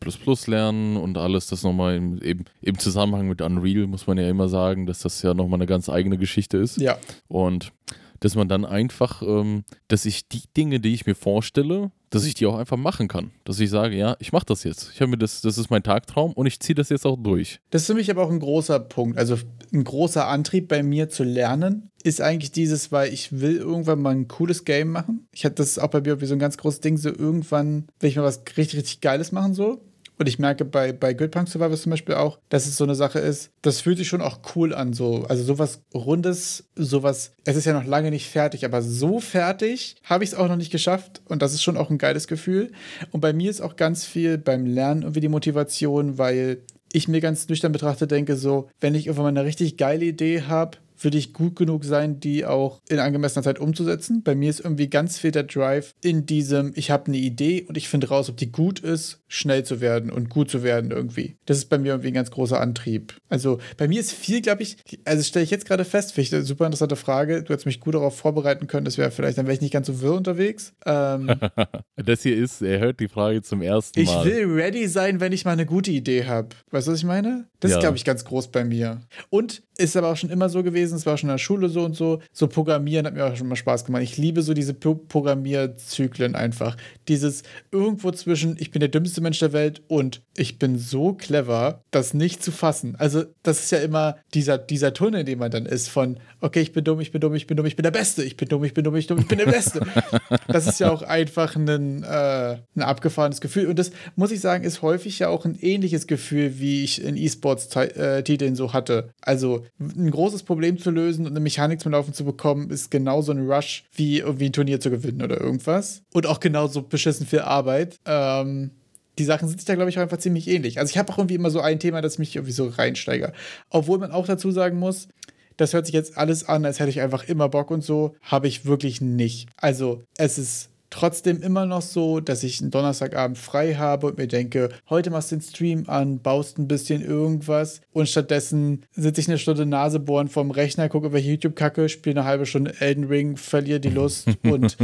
lernen und alles das nochmal im, eben im Zusammenhang mit Unreal muss man ja immer sagen, dass das ja nochmal eine ganz eigene Geschichte ist. Ja. Und dass man dann einfach, ähm, dass ich die Dinge, die ich mir vorstelle, dass ich die auch einfach machen kann. Dass ich sage, ja, ich mache das jetzt. Ich habe mir das, das ist mein Tagtraum und ich ziehe das jetzt auch durch. Das ist für mich aber auch ein großer Punkt. Also ein großer Antrieb bei mir zu lernen ist eigentlich dieses, weil ich will irgendwann mal ein cooles Game machen. Ich hatte das auch bei mir so ein ganz großes Ding, so irgendwann will ich mal was richtig, richtig Geiles machen, so. Und ich merke bei, bei Gridpunk Survivors zum Beispiel auch, dass es so eine Sache ist, das fühlt sich schon auch cool an. So. Also sowas Rundes, sowas, es ist ja noch lange nicht fertig, aber so fertig habe ich es auch noch nicht geschafft. Und das ist schon auch ein geiles Gefühl. Und bei mir ist auch ganz viel beim Lernen irgendwie die Motivation, weil ich mir ganz nüchtern betrachtet denke, so, wenn ich irgendwann mal eine richtig geile Idee habe, würde ich gut genug sein, die auch in angemessener Zeit umzusetzen. Bei mir ist irgendwie ganz viel der Drive in diesem, ich habe eine Idee und ich finde raus, ob die gut ist, schnell zu werden und gut zu werden irgendwie. Das ist bei mir irgendwie ein ganz großer Antrieb. Also bei mir ist viel, glaube ich, also stelle ich jetzt gerade fest, finde ich eine super interessante Frage. Du hättest mich gut darauf vorbereiten können, das wäre vielleicht, dann wäre ich nicht ganz so wirr unterwegs. Ähm, (laughs) das hier ist, er hört die Frage zum ersten Mal. Ich will ready sein, wenn ich mal eine gute Idee habe. Weißt du, was ich meine? Das ja. ist, glaube ich, ganz groß bei mir. Und ist aber auch schon immer so gewesen, es war schon in der Schule so und so. So Programmieren hat mir auch schon mal Spaß gemacht. Ich liebe so diese Pro Programmierzyklen einfach. Dieses irgendwo zwischen, ich bin der dümmste Mensch der Welt und ich bin so clever, das nicht zu fassen. Also, das ist ja immer dieser, dieser Tunnel, in dem man dann ist, von, okay, ich bin dumm, ich bin dumm, ich bin dumm, ich bin der Beste, ich bin dumm, ich bin dumm, ich bin dumm, ich bin der Beste. (laughs) das ist ja auch einfach ein, äh, ein abgefahrenes Gefühl. Und das, muss ich sagen, ist häufig ja auch ein ähnliches Gefühl, wie ich in E-Sports-Titeln äh, so hatte. Also, ein großes Problem zu lösen und eine Mechanik zum Laufen zu bekommen, ist genauso ein Rush, wie irgendwie ein Turnier zu gewinnen oder irgendwas. Und auch genauso beschissen viel Arbeit. Ähm, die Sachen sind sich da, glaube ich, auch einfach ziemlich ähnlich. Also ich habe auch irgendwie immer so ein Thema, das mich irgendwie so reinsteige. Obwohl man auch dazu sagen muss, das hört sich jetzt alles an, als hätte ich einfach immer Bock und so, habe ich wirklich nicht. Also es ist trotzdem immer noch so, dass ich einen Donnerstagabend frei habe und mir denke, heute machst du den Stream an, baust ein bisschen irgendwas und stattdessen sitze ich eine Stunde Nase bohren vorm Rechner, gucke über YouTube-Kacke, spiele eine halbe Stunde Elden Ring, verliere die Lust (laughs) und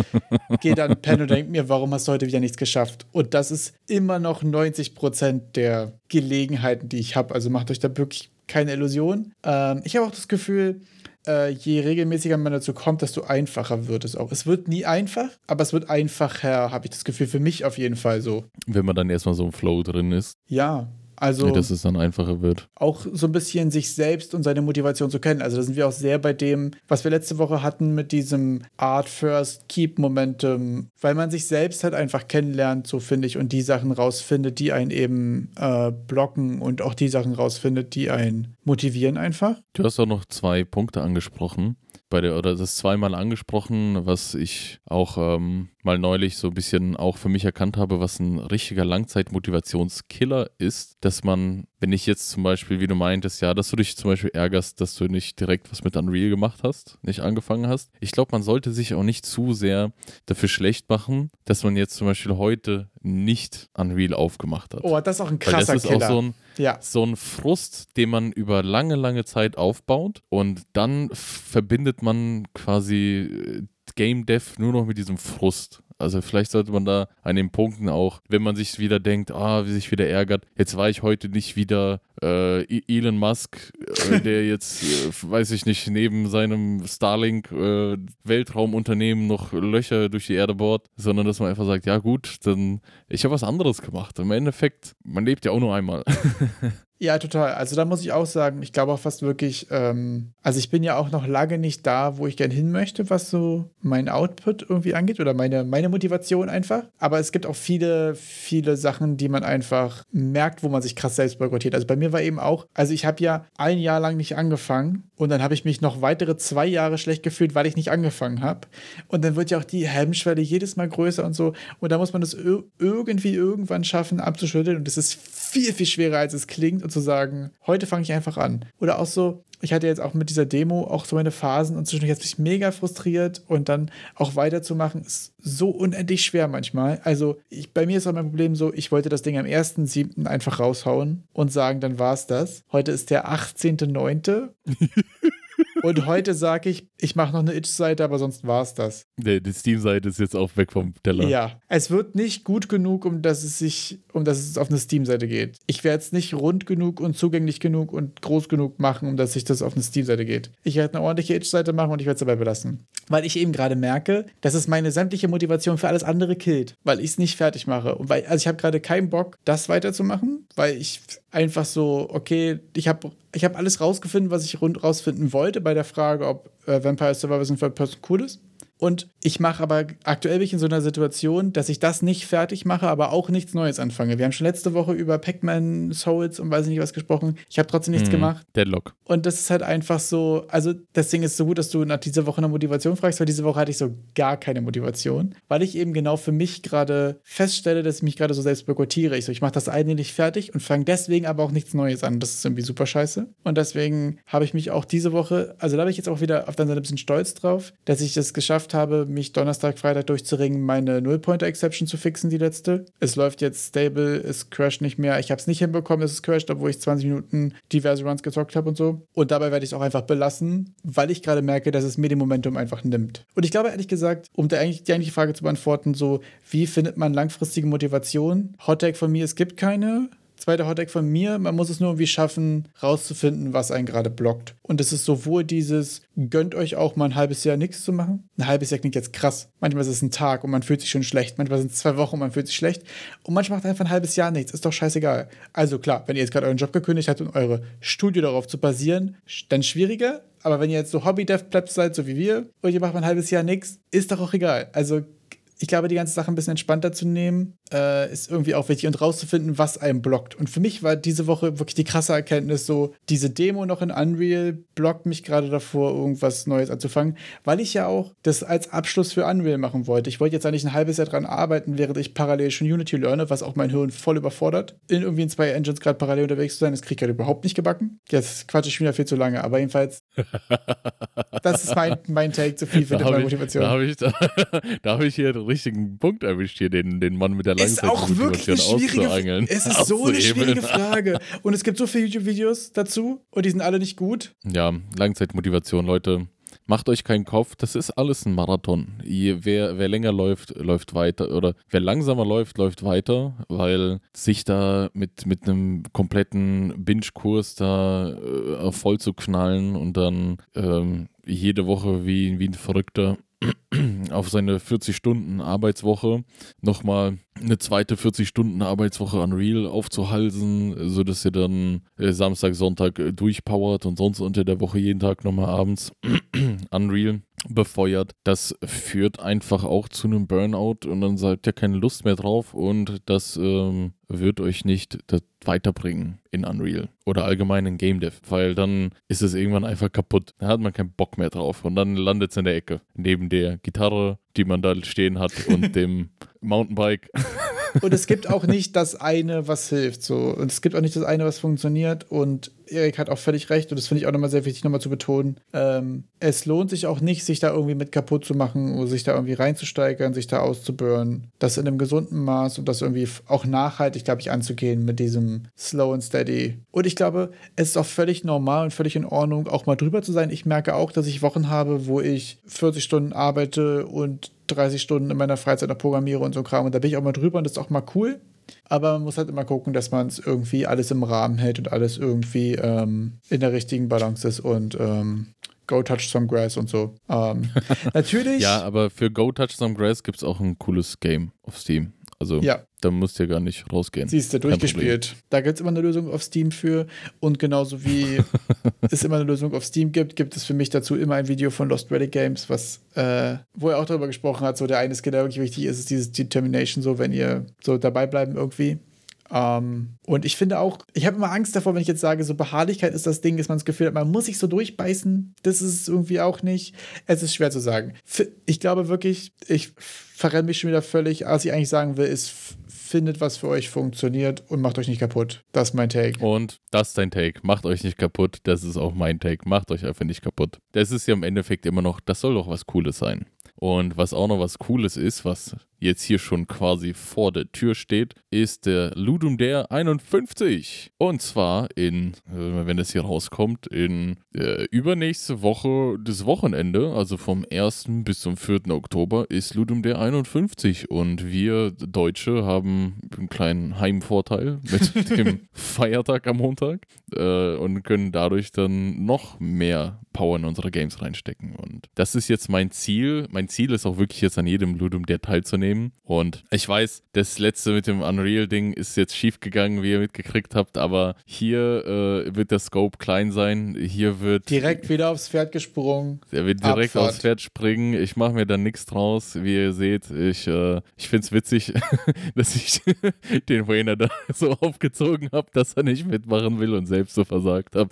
gehe dann pennen und denke mir, warum hast du heute wieder nichts geschafft? Und das ist immer noch 90 Prozent der Gelegenheiten, die ich habe. Also macht euch da wirklich keine Illusion. Ähm, ich habe auch das Gefühl, äh, je regelmäßiger man dazu kommt, desto einfacher wird es auch. Es wird nie einfach, aber es wird einfacher, habe ich das Gefühl, für mich auf jeden Fall so. Wenn man dann erstmal so im Flow drin ist. Ja, also Ja, dass es dann einfacher wird. auch so ein bisschen sich selbst und seine Motivation zu kennen. Also da sind wir auch sehr bei dem, was wir letzte Woche hatten mit diesem Art First Keep Momentum, weil man sich selbst halt einfach kennenlernt, so finde ich, und die Sachen rausfindet, die einen eben äh, blocken und auch die Sachen rausfindet, die einen motivieren einfach. Du hast auch noch zwei Punkte angesprochen. Bei der, oder das zweimal angesprochen, was ich auch ähm, mal neulich so ein bisschen auch für mich erkannt habe, was ein richtiger Langzeitmotivationskiller ist, dass man, wenn ich jetzt zum Beispiel, wie du meintest, ja, dass du dich zum Beispiel ärgerst, dass du nicht direkt was mit Unreal gemacht hast, nicht angefangen hast. Ich glaube, man sollte sich auch nicht zu sehr dafür schlecht machen, dass man jetzt zum Beispiel heute nicht Unreal aufgemacht hat. Oh, das ist auch ein Weil krasser das ist Killer. auch so ein, ja. so ein Frust, den man über lange, lange Zeit aufbaut und dann verbindet man quasi äh, Game Dev nur noch mit diesem Frust. Also vielleicht sollte man da an den Punkten auch, wenn man sich wieder denkt, ah, wie sich wieder ärgert, jetzt war ich heute nicht wieder äh, E- Elon Musk, äh, (laughs) der jetzt, äh, weiß ich nicht, neben seinem Starlink äh, Weltraumunternehmen noch Löcher durch die Erde bohrt, sondern dass man einfach sagt, ja gut, dann ich habe was anderes gemacht. Im Endeffekt, man lebt ja auch nur einmal. (laughs) Ja, total. Also da muss ich auch sagen, ich glaube auch fast wirklich, ähm, also ich bin ja auch noch lange nicht da, wo ich gern hin möchte, was so mein Output irgendwie angeht oder meine, meine Motivation einfach. Aber es gibt auch viele, viele Sachen, die man einfach merkt, wo man sich krass selbst boykottiert. Also bei mir war eben auch, also ich habe ja ein Jahr lang nicht angefangen und dann habe ich mich noch weitere zwei Jahre schlecht gefühlt, weil ich nicht angefangen habe. Und dann wird ja auch die Hemmschwelle jedes Mal größer und so. Und da muss man das ir- irgendwie irgendwann schaffen, abzuschütteln. Und das ist viel, viel schwerer, als es klingt. Und zu sagen, heute fange ich einfach an. Oder auch so, ich hatte jetzt auch mit dieser Demo auch so meine Phasen und zwischendurch hat mich mega frustriert und dann auch weiterzumachen ist so unendlich schwer manchmal. Also ich, bei mir ist auch mein Problem so, ich wollte das Ding am 1.7. einfach raushauen und sagen, dann war es das. Heute ist der 18.9. (laughs) und heute sage ich, ich mache noch eine Itch-Seite, aber sonst war es das. Nee, die Steam-Seite ist jetzt auch weg vom Teller. Ja, es wird nicht gut genug, um dass es sich, um dass es auf eine Steam-Seite geht. Ich werde es nicht rund genug und zugänglich genug und groß genug machen, um dass sich das auf eine Steam-Seite geht. Ich werde eine ordentliche Itch-Seite machen und ich werde es dabei belassen. Weil ich eben gerade merke, dass es meine sämtliche Motivation für alles andere killt, weil ich es nicht fertig mache. Und weil, also ich habe gerade keinen Bock, das weiterzumachen, weil ich einfach so, okay, ich habe ich hab alles rausgefunden, was ich rund rausfinden wollte bei der Frage, ob äh, Vampire Survivors in Third Person cool ist. Und ich mache aber, aktuell bin ich in so einer Situation, dass ich das nicht fertig mache, aber auch nichts Neues anfange. Wir haben schon letzte Woche über Pac-Man, Souls und weiß nicht was gesprochen. Ich habe trotzdem nichts Mhm. gemacht. Deadlock. Und das ist halt einfach so, also das Ding ist so gut, dass du nach dieser Woche eine Motivation fragst, weil diese Woche hatte ich so gar keine Motivation, weil ich eben genau für mich gerade feststelle, dass ich mich gerade so selbst boykottiere. Ich so, ich mache das eine nicht fertig und fange deswegen aber auch nichts Neues an. Das ist irgendwie super scheiße. Und deswegen habe ich mich auch diese Woche, also da bin ich jetzt auch wieder auf der Seite ein bisschen stolz drauf, dass ich das geschafft habe, mich Donnerstag, Freitag durchzuringen, meine Null-Pointer-Exception zu fixen, die letzte. Es läuft jetzt stable, es crasht nicht mehr. Ich habe es nicht hinbekommen, es crasht, obwohl ich 20 Minuten diverse Runs gezockt habe und so. Und dabei werde ich es auch einfach belassen, weil ich gerade merke, dass es mir den Momentum einfach nimmt. Und ich glaube ehrlich gesagt, um die eigentliche Frage zu beantworten, so wie findet man langfristige Motivation? Hottag von mir, es gibt keine. Zweiter Hottag von mir, man muss es nur irgendwie schaffen, rauszufinden, was einen gerade blockt. Und es ist sowohl dieses, gönnt euch auch mal ein halbes Jahr nichts zu machen. Ein halbes Jahr klingt jetzt krass. Manchmal ist es ein Tag und man fühlt sich schon schlecht. Manchmal sind es zwei Wochen und man fühlt sich schlecht. Und manchmal macht einfach ein halbes Jahr nichts. Ist doch scheißegal. Also klar, wenn ihr jetzt gerade euren Job gekündigt habt und eure Studie darauf zu basieren, dann schwieriger. Aber wenn ihr jetzt so Hobby-Dev-Plebs seid, so wie wir, und ihr macht mal ein halbes Jahr nichts, ist doch auch egal. Also ich glaube, die ganze Sache ein bisschen entspannter zu nehmen. Äh, ist irgendwie auch wichtig und rauszufinden, was einem blockt. Und für mich war diese Woche wirklich die krasse Erkenntnis so, diese Demo noch in Unreal blockt mich gerade davor, irgendwas Neues anzufangen, weil ich ja auch das als Abschluss für Unreal machen wollte. Ich wollte jetzt eigentlich ein halbes Jahr dran arbeiten, während ich parallel schon Unity lerne, was auch mein Hirn voll überfordert, in irgendwie in zwei Engines gerade parallel unterwegs zu sein. Das kriege ich gerade überhaupt nicht gebacken. Jetzt quatsche ich wieder viel zu lange, aber jedenfalls, (laughs) das ist mein, mein Take zu viel für habe ich, Motivation. da hab ich, da, (laughs) da hab ich hier den richtigen Punkt erwischt, hier den, den Mann mit der ist auch wirklich eine schwierige. Es ist (laughs) so eine schwierige Frage. Und es gibt so viele YouTube-Videos dazu und die sind alle nicht gut. Ja, Langzeitmotivation, Leute. Macht euch keinen Kopf, das ist alles ein Marathon. Wer, wer länger läuft, läuft weiter. Oder wer langsamer läuft, läuft weiter, weil sich da mit, mit einem kompletten Binge-Kurs da äh, voll zu knallen und dann ähm, jede Woche wie, wie ein Verrückter (clears throat) auf seine 40-Stunden-Arbeitswoche nochmal eine zweite 40-Stunden-Arbeitswoche Unreal aufzuhalsen, sodass ihr dann äh, Samstag, Sonntag äh, durchpowert und sonst unter der Woche jeden Tag nochmal abends (clears throat) Unreal befeuert. Das führt einfach auch zu einem Burnout und dann seid ihr keine Lust mehr drauf und das ähm, wird euch nicht weiterbringen in Unreal oder allgemein in Game Dev, weil dann ist es irgendwann einfach kaputt. Da hat man keinen Bock mehr drauf und dann landet es in der Ecke neben der Gitarre, die man da stehen hat und (laughs) dem Mountainbike. Und es gibt auch nicht das eine, was hilft. So. Und es gibt auch nicht das eine, was funktioniert. Und Erik hat auch völlig recht. Und das finde ich auch nochmal sehr wichtig, nochmal zu betonen. Ähm, es lohnt sich auch nicht, sich da irgendwie mit kaputt zu machen oder sich da irgendwie reinzusteigern, sich da auszuburnen. Das in einem gesunden Maß und das irgendwie auch nachhaltig, glaube ich, anzugehen mit diesem Slow and Steady. Und ich glaube, es ist auch völlig normal und völlig in Ordnung, auch mal drüber zu sein. Ich merke auch, dass ich Wochen habe, wo ich 40 Stunden arbeite und 30 Stunden in meiner Freizeit noch programmiere und so Kram. Und da bin ich auch mal drüber und das ist auch mal cool. Aber man muss halt immer gucken, dass man es irgendwie alles im Rahmen hält und alles irgendwie ähm, in der richtigen Balance ist und ähm, Go Touch Some Grass und so. Ähm, (laughs) natürlich. Ja, aber für Go Touch Some Grass gibt es auch ein cooles Game auf Steam. Also Ja. da müsst ihr gar nicht rausgehen. Siehst du, durchgespielt. Da gibt es immer eine Lösung auf Steam für. Und genauso wie (laughs) es immer eine Lösung auf Steam gibt, gibt es für mich dazu immer ein Video von Lost Relic Games, was, äh, wo er auch darüber gesprochen hat, so der eine Skill, der wirklich wichtig ist, ist dieses Determination, so wenn ihr so dabei bleiben irgendwie. Ähm, und ich finde auch, ich habe immer Angst davor, wenn ich jetzt sage, so Beharrlichkeit ist das Ding, dass man das Gefühl hat, man muss sich so durchbeißen. Das ist es irgendwie auch nicht. Es ist schwer zu sagen. Ich glaube wirklich, ich verrenne mich schon wieder völlig. Was ich eigentlich sagen will, ist, findet, was für euch funktioniert und macht euch nicht kaputt. Das ist mein Take. Und das ist dein Take. Macht euch nicht kaputt. Das ist auch mein Take. Macht euch einfach nicht kaputt. Das ist ja im Endeffekt immer noch, das soll doch was Cooles sein. Und was auch noch was Cooles ist, was jetzt hier schon quasi vor der Tür steht, ist der Ludum Dare 51. Und zwar in, äh, wenn das hier rauskommt, in äh, übernächste Woche, das Wochenende, also vom 1. bis zum 4. Oktober, ist Ludum Dare 51. Und wir Deutsche haben einen kleinen Heimvorteil (laughs) mit dem Feiertag am Montag äh, und können dadurch dann noch mehr Power in unsere Games reinstecken. Und das ist jetzt mein Ziel. Mein Ziel ist auch wirklich jetzt an jedem Ludum Dare teilzunehmen. Und ich weiß, das letzte mit dem Unreal-Ding ist jetzt schief gegangen, wie ihr mitgekriegt habt, aber hier äh, wird der Scope klein sein. Hier wird Direkt wieder aufs Pferd gesprungen. er wird direkt Abfahrt. aufs Pferd springen. Ich mache mir da nichts draus, wie ihr seht. Ich, äh, ich finde es witzig, (laughs) dass ich (laughs) den Wayner da (laughs) so aufgezogen habe, dass er nicht mitmachen will und selbst so versagt habe.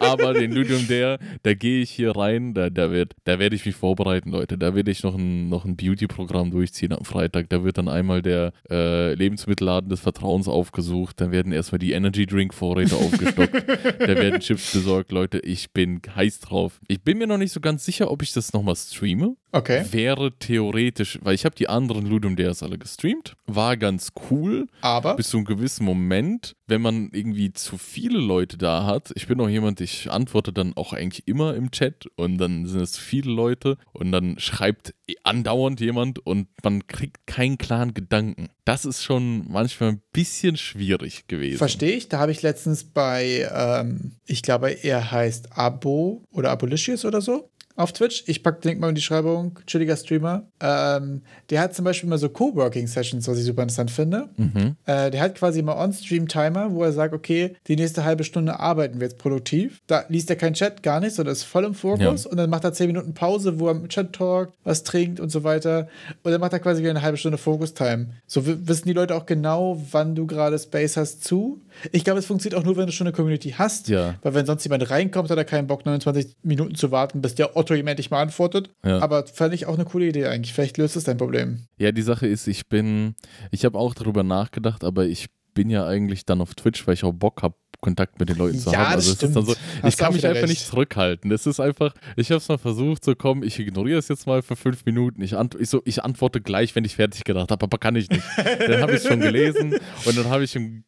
Aber den Ludium der, da gehe ich hier rein, da, da, wird, da werde ich mich vorbereiten, Leute. Da werde ich noch ein, noch ein Beauty-Programm durchziehen am Freitag. Da wird dann einmal der äh, Lebensmittelladen des Vertrauens aufgesucht. Dann werden erstmal die Energy-Drink-Vorräte aufgestockt. (laughs) da werden Chips besorgt, Leute. Ich bin heiß drauf. Ich bin mir noch nicht so ganz sicher, ob ich das nochmal streame. Okay. Wäre theoretisch, weil ich habe die anderen Ludum Dares alle gestreamt. War ganz cool Aber bis zu einem gewissen Moment, wenn man irgendwie zu viele Leute da hat. Ich bin auch jemand, ich antworte dann auch eigentlich immer im Chat und dann sind es viele Leute und dann schreibt andauernd jemand und man kriegt keinen klaren Gedanken. Das ist schon manchmal ein bisschen schwierig gewesen. Verstehe ich. Da habe ich letztens bei, ähm, ich glaube, er heißt Abo oder Abolicious oder so. Auf Twitch. Ich packe den Link mal in die Schreibung. Chilliger Streamer. Ähm, der hat zum Beispiel mal so Coworking-Sessions, was ich super interessant finde. Mhm. Äh, der hat quasi mal On-Stream-Timer, wo er sagt, okay, die nächste halbe Stunde arbeiten wir jetzt produktiv. Da liest er keinen Chat, gar nicht, sondern ist voll im Fokus. Und dann macht er 10 Minuten Pause, wo er im Chat talkt, was trinkt und so weiter. Und dann macht er quasi wieder eine halbe Stunde Focus-Time. So wissen die Leute auch genau, wann du gerade Space hast zu. Ich glaube, es funktioniert auch nur, wenn du schon eine Community hast. Ja. Weil wenn sonst jemand reinkommt, hat er keinen Bock, 29 Minuten zu warten, bis der Otto ihm endlich mal antwortet. Ja. Aber fand ich auch eine coole Idee eigentlich. Vielleicht löst es dein Problem. Ja, die Sache ist, ich bin, ich habe auch darüber nachgedacht, aber ich bin ja eigentlich dann auf Twitch, weil ich auch Bock habe, Kontakt mit den Leuten zu Ja, haben. das Also es ist dann so, ich kann mich einfach recht. nicht zurückhalten. Das ist einfach, ich habe es mal versucht, so komm, ich ignoriere es jetzt mal für fünf Minuten. Ich, ant ich, so, ich antworte gleich, wenn ich fertig gedacht habe, aber kann ich nicht. dann habe ich es schon gelesen und dann habe ich im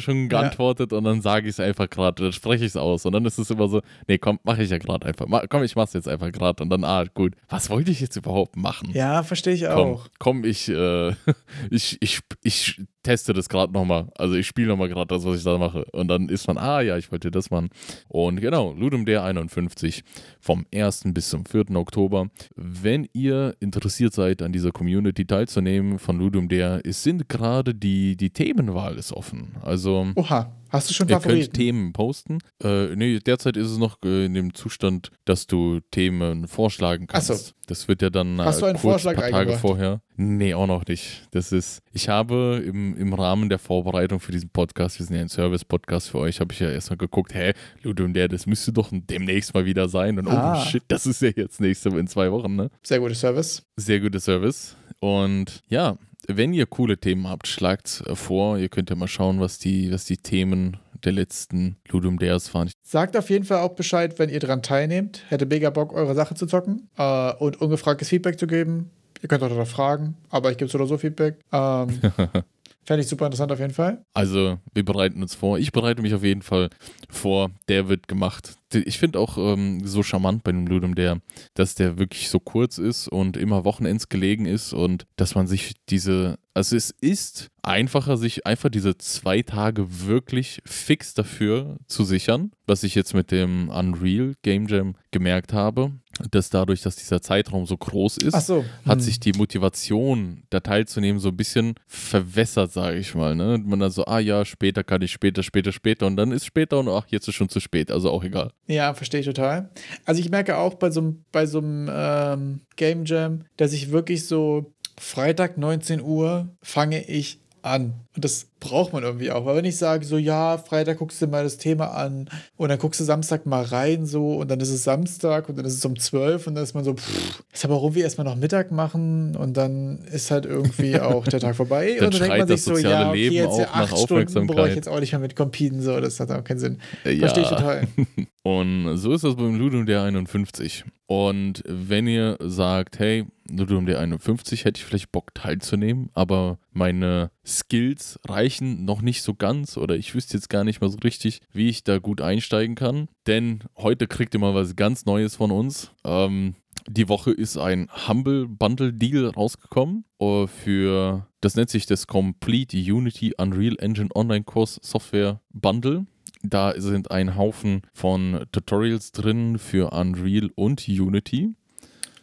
schon geantwortet und dann sage ich es einfach gerade, dann spreche ich es aus und dann ist es immer so, nee, komm, mache ich ja gerade einfach. Ma komm, ich mach's jetzt einfach gerade und dann, ah, gut, was wollte ich jetzt überhaupt machen? Ja, verstehe ich Komm, auch. komm, ich, äh, (laughs) ich, ich, ich teste das gerade nochmal. Also ich spiele nochmal gerade das, was ich da mache. Und dann ist man, ah ja, ich wollte das machen. Und genau, Ludum Dare 51 vom 1. bis zum 4. Oktober. Wenn ihr interessiert seid, an dieser Community teilzunehmen von Ludum Dare, es sind gerade die, die Themenwahl ist offen. Also Oha, hast du schon Ihr könnt Favoriten? Themen posten. Äh, nee, derzeit ist es noch äh, in dem Zustand, dass du Themen vorschlagen Ach kannst. so. Das wird ja dann äh, Hast du einen kurz Vorschlag paar Tage vorher. Nee, auch noch nicht. Das ist, ich habe im, im Rahmen der Vorbereitung für diesen Podcast, wir sind ja ein Service-Podcast für euch, habe ich ja erstmal geguckt, hä, Ludum der, das müsste doch demnächst mal wieder sein. Und Ah. oh shit, das ist ja jetzt nächste in zwei Wochen, ne? Sehr guter Service. Sehr guter Service. Und ja, wenn ihr coole Themen habt, schlagt vor. Ihr könnt ja mal schauen, was die, was die Themen der letzten Ludum Dares waren. Sagt auf jeden Fall auch Bescheid, wenn ihr daran teilnehmt. Hätte mega Bock, eure Sache zu zocken äh, und ungefragtes Feedback zu geben. Ihr könnt auch da fragen, aber ich gebe so oder so Feedback. Ähm, (laughs) Fände ich super interessant auf jeden Fall. Also, wir bereiten uns vor. Ich bereite mich auf jeden Fall vor. Der wird gemacht. Ich finde auch ähm, so charmant bei dem Ludum der, dass der wirklich so kurz ist und immer Wochenends gelegen ist und dass man sich diese, also es ist einfacher, sich einfach diese zwei Tage wirklich fix dafür zu sichern, was ich jetzt mit dem Unreal Game Jam gemerkt habe, dass dadurch, dass dieser Zeitraum so groß ist, so. hat hm. sich die Motivation, da teilzunehmen, so ein bisschen verwässert, sage ich mal. Ne? Man dann so, ah ja, später kann ich, später, später, später und dann ist später und ach, jetzt ist schon zu spät, also auch egal. Ja, verstehe ich total. Also ich merke auch bei so einem bei so einem, ähm, Game Jam, dass ich wirklich so Freitag 19 Uhr fange ich an. Und das braucht man irgendwie auch. Weil wenn ich sage, so ja, Freitag guckst du mal das Thema an und dann guckst du Samstag mal rein so und dann ist es Samstag und dann ist es um 12 und dann ist man so, pff, ist aber irgendwie erstmal noch Mittag machen und dann ist halt irgendwie (laughs) auch der Tag vorbei. Dann und dann denkt man sich so, ja, okay, Leben jetzt ja acht Stunden brauche ich jetzt auch nicht mehr mit competen, so, das hat auch keinen Sinn. Äh, Verstehe ich ja. total. (laughs) Und so ist das beim Ludum der 51. Und wenn ihr sagt, hey, Ludum der 51 hätte ich vielleicht Bock teilzunehmen, aber meine Skills reichen noch nicht so ganz oder ich wüsste jetzt gar nicht mal so richtig, wie ich da gut einsteigen kann. Denn heute kriegt ihr mal was ganz Neues von uns. Ähm, die Woche ist ein Humble Bundle Deal rausgekommen äh, für, das nennt sich das Complete Unity Unreal Engine Online Course Software Bundle. Da sind ein Haufen von Tutorials drin für Unreal und Unity.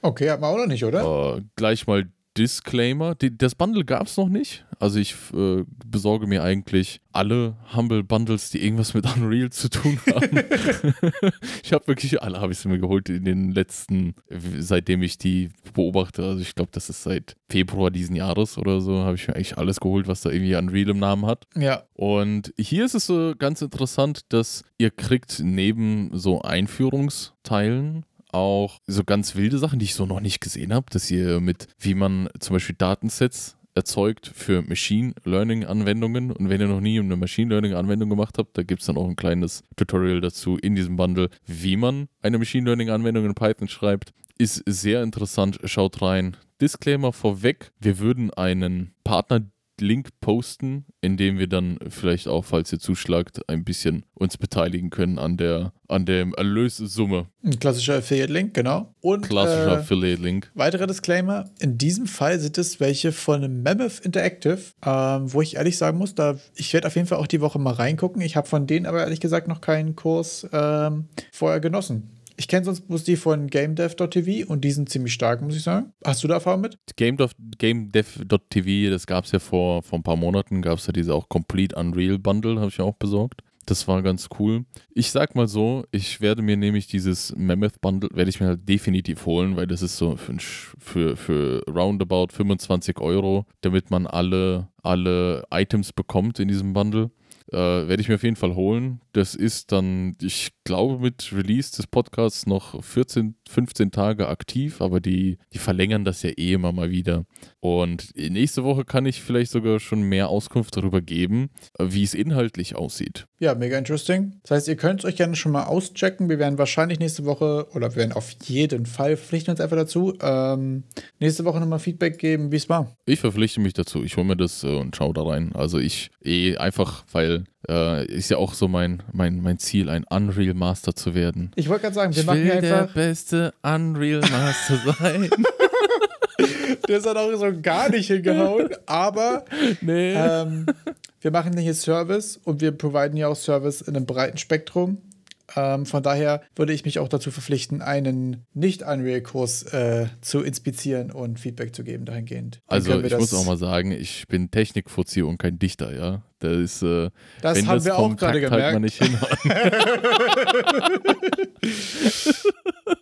Okay, hat man auch noch nicht, oder? Äh, gleich mal Disclaimer. Die, das Bundle gab es noch nicht. Also ich äh, besorge mir eigentlich alle Humble Bundles, die irgendwas mit (laughs) Unreal zu tun haben. (laughs) ich habe wirklich alle habe ich mir geholt in den letzten, seitdem ich die beobachte. Also ich glaube, das ist seit Februar diesen Jahres oder so, habe ich mir eigentlich alles geholt, was da irgendwie Unreal im Namen hat. Ja. Und hier ist es so ganz interessant, dass ihr kriegt neben so Einführungsteilen auch so ganz wilde Sachen, die ich so noch nicht gesehen habe, dass ihr mit, wie man zum Beispiel Datensets erzeugt für Machine Learning Anwendungen. Und wenn ihr noch nie eine Machine Learning Anwendung gemacht habt, da gibt es dann auch ein kleines Tutorial dazu in diesem Bundle, wie man eine Machine Learning Anwendung in Python schreibt. Ist sehr interessant, schaut rein. Disclaimer vorweg, wir würden einen Partner Link posten, in dem wir dann vielleicht auch, falls ihr zuschlagt, ein bisschen uns beteiligen können an der, an der Erlössumme. Ein klassischer Affiliate-Link, genau. Und Klassischer äh, Affiliate-Link. weiterer Disclaimer: In diesem Fall sind es welche von Mammoth Interactive, ähm, wo ich ehrlich sagen muss, da ich werde auf jeden Fall auch die Woche mal reingucken. Ich habe von denen aber ehrlich gesagt noch keinen Kurs ähm, vorher genossen. Ich kenne sonst bloß die von GameDev.tv und die sind ziemlich stark, muss ich sagen. Hast du da Erfahrung mit? GameDev.tv, das gab es ja vor, vor ein paar Monaten, gab es ja diese auch Complete Unreal Bundle, habe ich ja auch besorgt. Das war ganz cool. Ich sag mal so, ich werde mir nämlich dieses Mammoth Bundle, werde ich mir halt definitiv holen, weil das ist so für, für, für roundabout 25 Euro, damit man alle, alle Items bekommt in diesem Bundle. Äh, werde ich mir auf jeden Fall holen. Das ist dann, ich glaube, mit Release des Podcasts noch 14, 15 Tage aktiv, aber die, die verlängern das ja eh immer mal wieder. Und nächste Woche kann ich vielleicht sogar schon mehr Auskunft darüber geben, wie es inhaltlich aussieht. Ja, mega interesting. Das heißt, ihr könnt es euch gerne schon mal auschecken. Wir werden wahrscheinlich nächste Woche, oder wir werden auf jeden Fall, verpflichten uns einfach dazu, ähm, nächste Woche nochmal Feedback geben, wie es war. Ich verpflichte mich dazu. Ich hole mir das äh, und schaue da rein. Also ich eh einfach, weil äh, ist ja auch so mein, mein, mein Ziel, ein Unreal Master zu werden. Ich wollte gerade sagen, wir ich machen will einfach. der beste Unreal Master (laughs) sein. Das hat auch so gar nicht hingehauen, aber nee. ähm, wir machen hier Service und wir providen ja auch Service in einem breiten Spektrum. Ähm, von daher würde ich mich auch dazu verpflichten, einen Nicht-Unreal-Kurs äh, zu inspizieren und Feedback zu geben dahingehend. Dann Also ich muss auch mal sagen, ich bin Technikfuzzi und kein Dichter, ja. Das ist, äh, Das haben das wir auch gerade Takt halt gemerkt. nicht hinhaut. (laughs)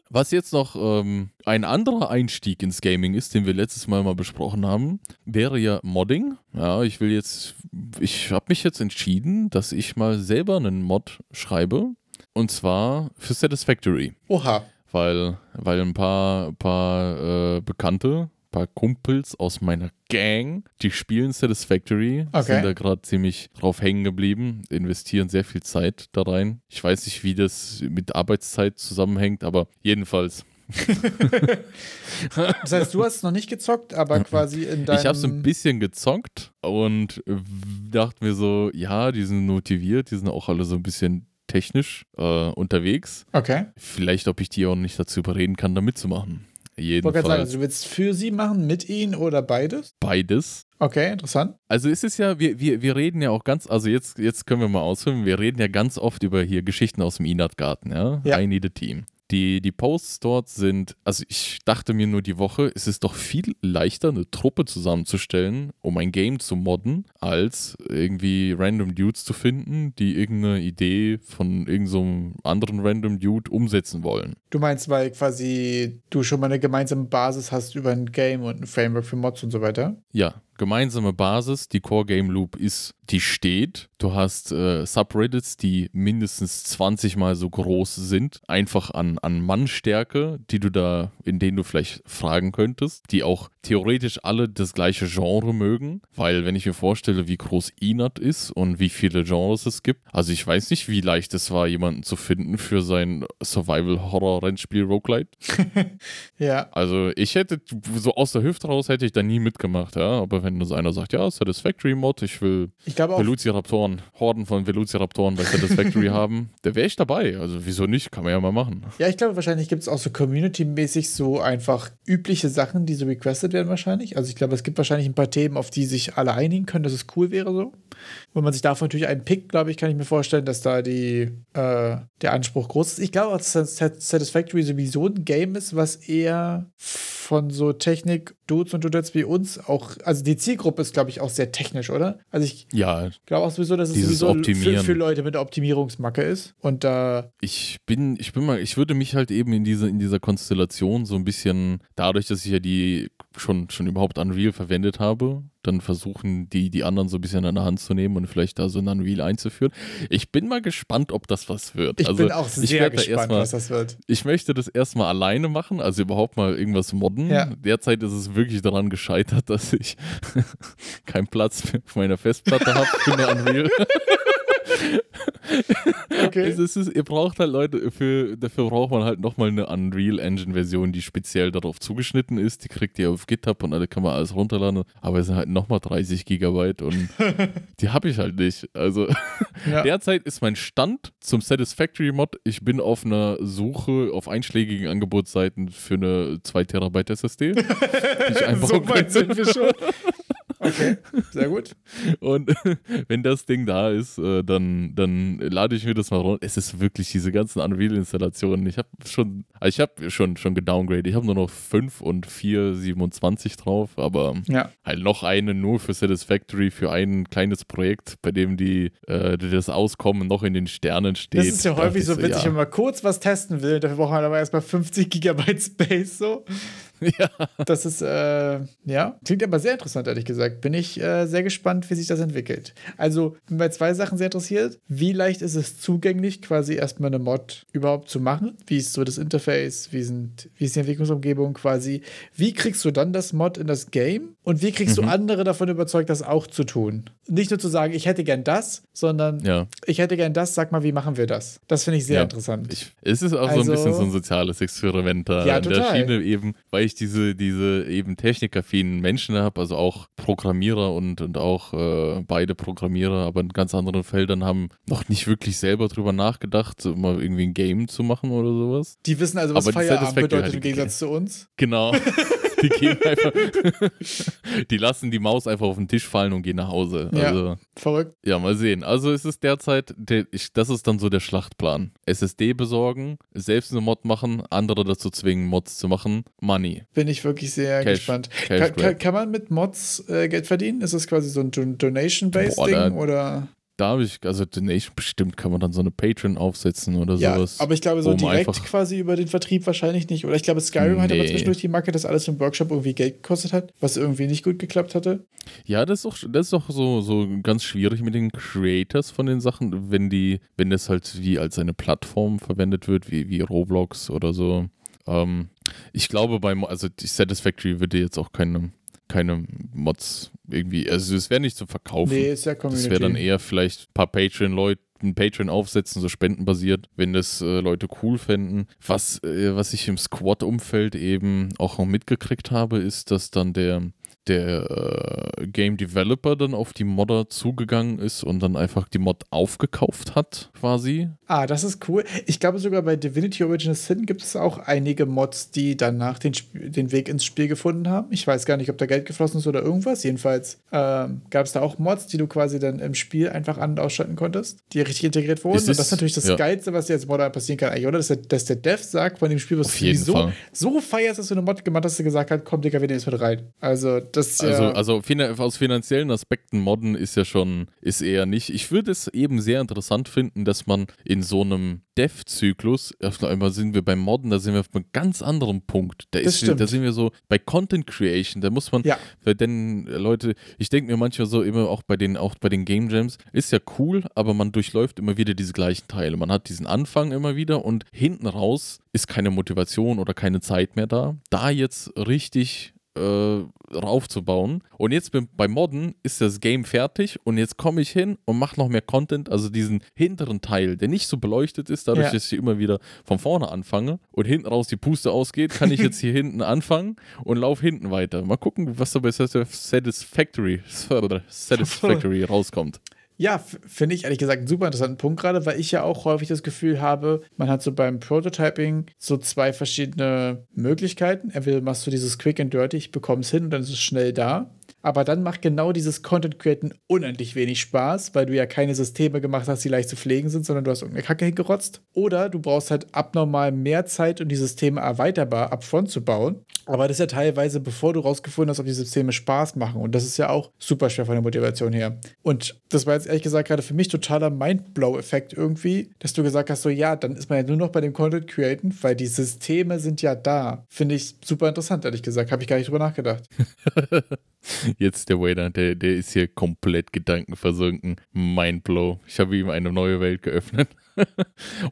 Was jetzt noch ähm, ein anderer Einstieg ins Gaming ist, den wir letztes Mal mal besprochen haben, wäre ja Modding. Ja, ich will jetzt, ich habe mich jetzt entschieden, dass ich mal selber einen Mod schreibe. Und zwar für Satisfactory Oha. weil, weil ein paar, paar äh, Bekannte, ein paar Kumpels aus meiner Gang, die spielen Satisfactory, Okay. sind da gerade ziemlich drauf hängen geblieben, investieren sehr viel Zeit da rein. Ich weiß nicht, wie das mit Arbeitszeit zusammenhängt, aber jedenfalls. (laughs) Das heißt, du hast es noch nicht gezockt, aber quasi in deinem. Ich habe so ein bisschen gezockt und dachte mir so, ja, die sind motiviert, die sind auch alle so ein bisschen technisch äh, unterwegs. Okay. Vielleicht, ob ich die auch nicht dazu überreden kann, da mitzumachen. Gerade sagen, Jedenfalls also du willst für sie machen, mit ihnen oder beides? beides. Okay, interessant. Also es ist ja, wir, wir, wir reden ja auch ganz, also jetzt, jetzt können wir mal ausführen, wir reden ja ganz oft über hier Geschichten aus dem Inat-Garten, ja? Ja. I need a team. Die, die Posts dort sind, also ich dachte mir nur die Woche, es ist doch viel leichter, eine Truppe zusammenzustellen, um ein Game zu modden, als irgendwie random Dudes zu finden, die irgendeine Idee von irgendeinem so anderen random Dude umsetzen wollen. Du meinst, weil quasi du schon mal eine gemeinsame Basis hast über ein Game und ein Framework für Mods und so weiter? Ja, gemeinsame Basis, die Core Game Loop ist, die steht. Du hast äh, Subreddits, die mindestens 20 mal so groß sind, einfach an, an Mannstärke, die du da, in denen du vielleicht fragen könntest, die auch theoretisch alle das gleiche Genre mögen, weil wenn ich mir vorstelle, wie groß Inat ist und wie viele Genres es gibt, also ich weiß nicht, wie leicht es war, jemanden zu finden für sein Survival-Horror-Rennspiel Roguelite. (laughs) Ja. Also ich hätte, so aus der Hüfte raus hätte ich da nie mitgemacht, ja. Aber wenn so einer sagt, ja, Satisfactory Mod, ich will Ich Velociraptoren, Horden von Velociraptoren bei Satisfactory (laughs) haben, da wäre ich dabei. Also wieso nicht? Kann man ja mal machen. ja, ich glaube, wahrscheinlich gibt es auch so community-mäßig so einfach übliche Sachen, die so requested werden wahrscheinlich. Also ich glaube, es gibt wahrscheinlich ein paar Themen, auf die sich alle einigen können, dass es cool wäre so. Wenn man sich davon natürlich einen pickt, glaube ich, kann ich mir vorstellen, dass da die, äh, der Anspruch groß ist. Ich glaube, dass Sat- Satisfactory sowieso ein Game ist, was eher von so Technik-Dudes und Dudettes wie uns auch, also die Zielgruppe ist, glaube ich, auch sehr technisch, oder? Also ich Ja, glaube auch sowieso, dass es sowieso für, für Leute mit Optimierungsmacke ist. Und da ich bin, ich bin mal, ich würde mich halt eben in diese, in dieser Konstellation so ein bisschen, dadurch, dass ich ja die schon, schon überhaupt Unreal verwendet habe, dann versuchen, die, die anderen so ein bisschen an der Hand zu nehmen und vielleicht da so ein Unreal einzuführen. Ich bin mal gespannt, ob das was wird. ich also, bin auch sehr werd da gespannt, erstmal- was das wird. Ich möchte das erstmal alleine machen, also überhaupt mal irgendwas modden. Ja. Derzeit ist es wirklich daran gescheitert, (laughs) dass ich keinen Platz mehr auf meiner Festplatte habe für eine Unreal. (laughs) Okay. Es ist, es ihr braucht halt Leute, für, dafür braucht man halt nochmal eine Unreal Engine Version, die speziell darauf zugeschnitten ist. Die kriegt ihr auf GitHub und da kann man alles runterladen. Aber es sind halt nochmal 30 Gigabyte und (laughs) die habe ich halt nicht. Also (laughs) Ja. derzeit ist mein Stand zum Satisfactory Mod. Ich bin auf einer Suche auf einschlägigen Angebotsseiten für eine 2 Terabyte SSD. (laughs) so weit sind wir schon. Okay, sehr gut. Und (laughs) wenn das Ding da ist, äh, dann, dann lade ich mir das mal runter. Es ist wirklich diese ganzen Unreal-Installationen. Ich habe schon, also ich habe schon, schon gedowngrade. Ich habe nur noch 5 und 4, 27 drauf, aber Ja. halt noch eine nur für Satisfactory, für ein kleines Projekt, bei dem die, äh, das Auskommen noch in den Sternen steht. Das ist ja häufig so witzig, ja. wenn man kurz was testen will. Dafür braucht man aber erstmal 50 Gigabyte Space so. (laughs) ja. Das ist, äh, ja, klingt aber sehr interessant, ehrlich gesagt. Bin ich äh, sehr gespannt, wie sich das entwickelt. Also, bin bei zwei Sachen sehr interessiert. Wie leicht ist es zugänglich, quasi erstmal eine Mod überhaupt zu machen? Wie ist so das Interface? Wie, sind, wie ist die Entwicklungsumgebung quasi? Wie kriegst du dann das Mod in das Game? Und wie kriegst du andere davon überzeugt, das auch zu tun? Nicht nur zu sagen, ich hätte gern das, sondern Ja. ich hätte gern das, sag mal, wie machen wir das? Das finde ich sehr Ja. interessant. Ich, es ist auch so ein Also- bisschen so ein soziales Experiment da Ja, an der total. Schiene eben, weil ich diese, diese eben technikaffinen Menschen habe, also auch Programmierer und, und auch äh, beide Programmierer, aber in ganz anderen Feldern haben noch nicht wirklich selber drüber nachgedacht, mal irgendwie ein Game zu machen oder sowas. die wissen also, was Aber Feierabend bedeutet im Gegensatz zu uns. Genau. (laughs) (laughs) Die gehen einfach, (laughs) die lassen die Maus einfach auf den Tisch fallen und gehen nach Hause. Ja. Also, Verrückt. ja, mal sehen. Also es ist derzeit, der, ich, das ist dann so der Schlachtplan. SSD besorgen, selbst eine Mod machen, andere dazu zwingen, Mods zu machen. Money. Bin ich wirklich sehr Cash- gespannt. Cash Kann, kann, kann man mit Mods äh, Geld verdienen? Ist das quasi so ein Don- Donation-based Ding? Oder? Da habe ich, also Donation bestimmt kann man dann so eine Patreon aufsetzen oder Ja, sowas. aber ich glaube, so direkt quasi über den Vertrieb wahrscheinlich nicht. Oder ich glaube, Skyrim hatte aber Nee. zwischendurch die Marke, dass alles im Workshop irgendwie Geld gekostet hat, was irgendwie nicht gut geklappt hatte. Ja, das ist doch, das ist doch so, so ganz schwierig mit den Creators von den Sachen, wenn die, wenn das halt wie als eine Plattform verwendet wird, wie, wie Roblox oder so. Ähm, ich glaube beim, also die Satisfactory würde jetzt auch keine, keine Mods irgendwie, also es wäre nicht zum Verkaufen. Nee, ist ja das Community. wäre dann eher vielleicht ein paar Patreon-Leute ein Patreon aufsetzen, so spendenbasiert, wenn das äh, Leute cool fänden. Was, äh, was ich im Squad-Umfeld eben auch noch mitgekriegt habe, ist, dass dann der, der äh, Game Developer dann auf die Modder zugegangen ist und dann einfach die Mod aufgekauft hat, quasi. Ah, das ist cool. Ich glaube sogar bei Divinity Original Sin gibt es auch einige Mods, die danach den, Sp- den Weg ins Spiel gefunden haben. Ich weiß gar nicht, ob da Geld geflossen ist oder irgendwas. Jedenfalls ähm, gab es da auch Mods, die du quasi dann im Spiel einfach an- und ausschalten konntest, die richtig integriert wurden. Es und das ist- ist natürlich das ja. Geilste, was dir als Modder passieren kann, eigentlich, oder? Dass der, dass der Dev sagt von dem Spiel, was Auf du so, Fall. so feierst, dass du eine Mod gemacht hast, dass du gesagt hast, komm, Digga, wir nehmen es mit rein. Also, das Also, ja. also aus finanziellen Aspekten modden ist ja schon, ist eher nicht. Ich würde es eben sehr interessant finden, dass man in so einem Dev-Zyklus, auf einmal sind wir beim Modden, da sind wir auf einem ganz anderen Punkt. Da, ist, da sind wir so bei Content Creation, da muss man, Ja. weil denn äh, Leute, ich denke mir manchmal so immer auch bei den, auch bei den Game Jams, ist ja cool, aber man durchläuft immer wieder diese gleichen Teile. Man hat diesen Anfang immer wieder und hinten raus ist keine Motivation oder keine Zeit mehr da. Da jetzt richtig äh, raufzubauen. Und jetzt beim, beim Modden ist das Game fertig und jetzt komme ich hin und mache noch mehr Content, also diesen hinteren Teil, der nicht so beleuchtet ist, dadurch, Ja. dass ich immer wieder von vorne anfange und hinten raus die Puste ausgeht, kann ich jetzt (laughs) hier hinten anfangen und laufe hinten weiter. Mal gucken, was da bei Satisfactory, (laughs) Satisfactory rauskommt. Ja, finde ich ehrlich gesagt einen super interessanten Punkt gerade, weil ich ja auch häufig das Gefühl habe, man hat so beim Prototyping so zwei verschiedene Möglichkeiten. Entweder machst du dieses Quick and Dirty, ich bekomme es hin und dann ist es schnell da. Aber dann macht genau dieses Content Createn unendlich wenig Spaß, weil du ja keine Systeme gemacht hast, die leicht zu pflegen sind, sondern du hast irgendeine Kacke hingerotzt. Oder du brauchst halt abnormal mehr Zeit, um die Systeme erweiterbar upfront zu bauen. Aber das ist ja teilweise, bevor du rausgefunden hast, ob die Systeme Spaß machen. Und das ist ja auch super schwer von der Motivation her. Und das war jetzt ehrlich gesagt gerade für mich totaler Mindblow-Effekt irgendwie, dass du gesagt hast, so ja, dann ist man ja nur noch bei dem Content Createn, weil die Systeme sind ja da. Finde ich super interessant, ehrlich gesagt. Habe ich gar nicht drüber nachgedacht. (laughs) (laughs) Jetzt der Waiter, der, der ist hier komplett gedankenversunken. Mindblow. Ich habe ihm eine neue Welt geöffnet. (laughs)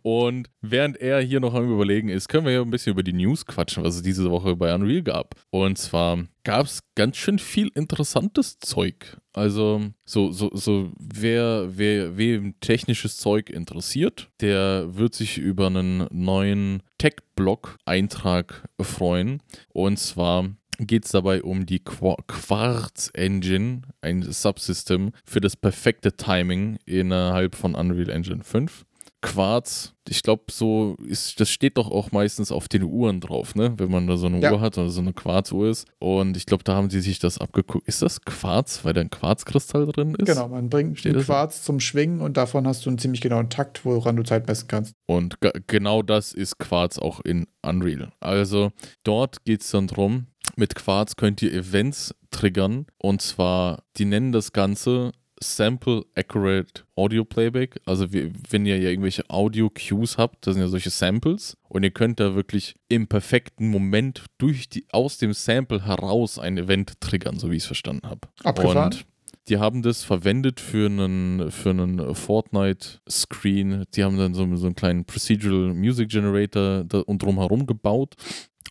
Und während er hier noch am Überlegen ist, können wir ja ein bisschen über die News quatschen, was es diese Woche bei Unreal gab. Und zwar gab es ganz schön viel interessantes Zeug. Also, so, so, so, wer, wer, wem technisches Zeug interessiert, der wird sich über einen neuen Tech-Blog-Eintrag freuen. Und zwar geht es dabei um die Qua- Quartz Engine, ein Subsystem für das perfekte Timing innerhalb von Unreal Engine 5. Quarz, ich glaube, so ist, das steht doch auch meistens auf den Uhren drauf, ne? Wenn man da so eine Ja. Uhr hat oder so eine Quarzuhr ist. Und ich glaube, da haben sie sich das abgeguckt. Ist das Quarz, weil da ein Quarzkristall drin ist? Genau, man bringt Steht? Quarz zum Schwingen und davon hast du einen ziemlich genauen Takt, woran du Zeit messen kannst. Und ge- genau das ist Quarz auch in Unreal. Also dort geht es dann drum, mit Quarz könnt ihr Events triggern. Und zwar, die nennen das Ganze Sample Accurate Audio Playback. Also wie, wenn ihr ja irgendwelche Audio Cues habt, das sind ja solche Samples. Und ihr könnt da wirklich im perfekten Moment durch die, aus dem Sample heraus ein Event triggern, so wie ich es verstanden habe. Abgefahren. Und die haben das verwendet für einen, für einen Fortnite-Screen. Die haben dann so, so einen kleinen Procedural Music Generator da und drumherum gebaut.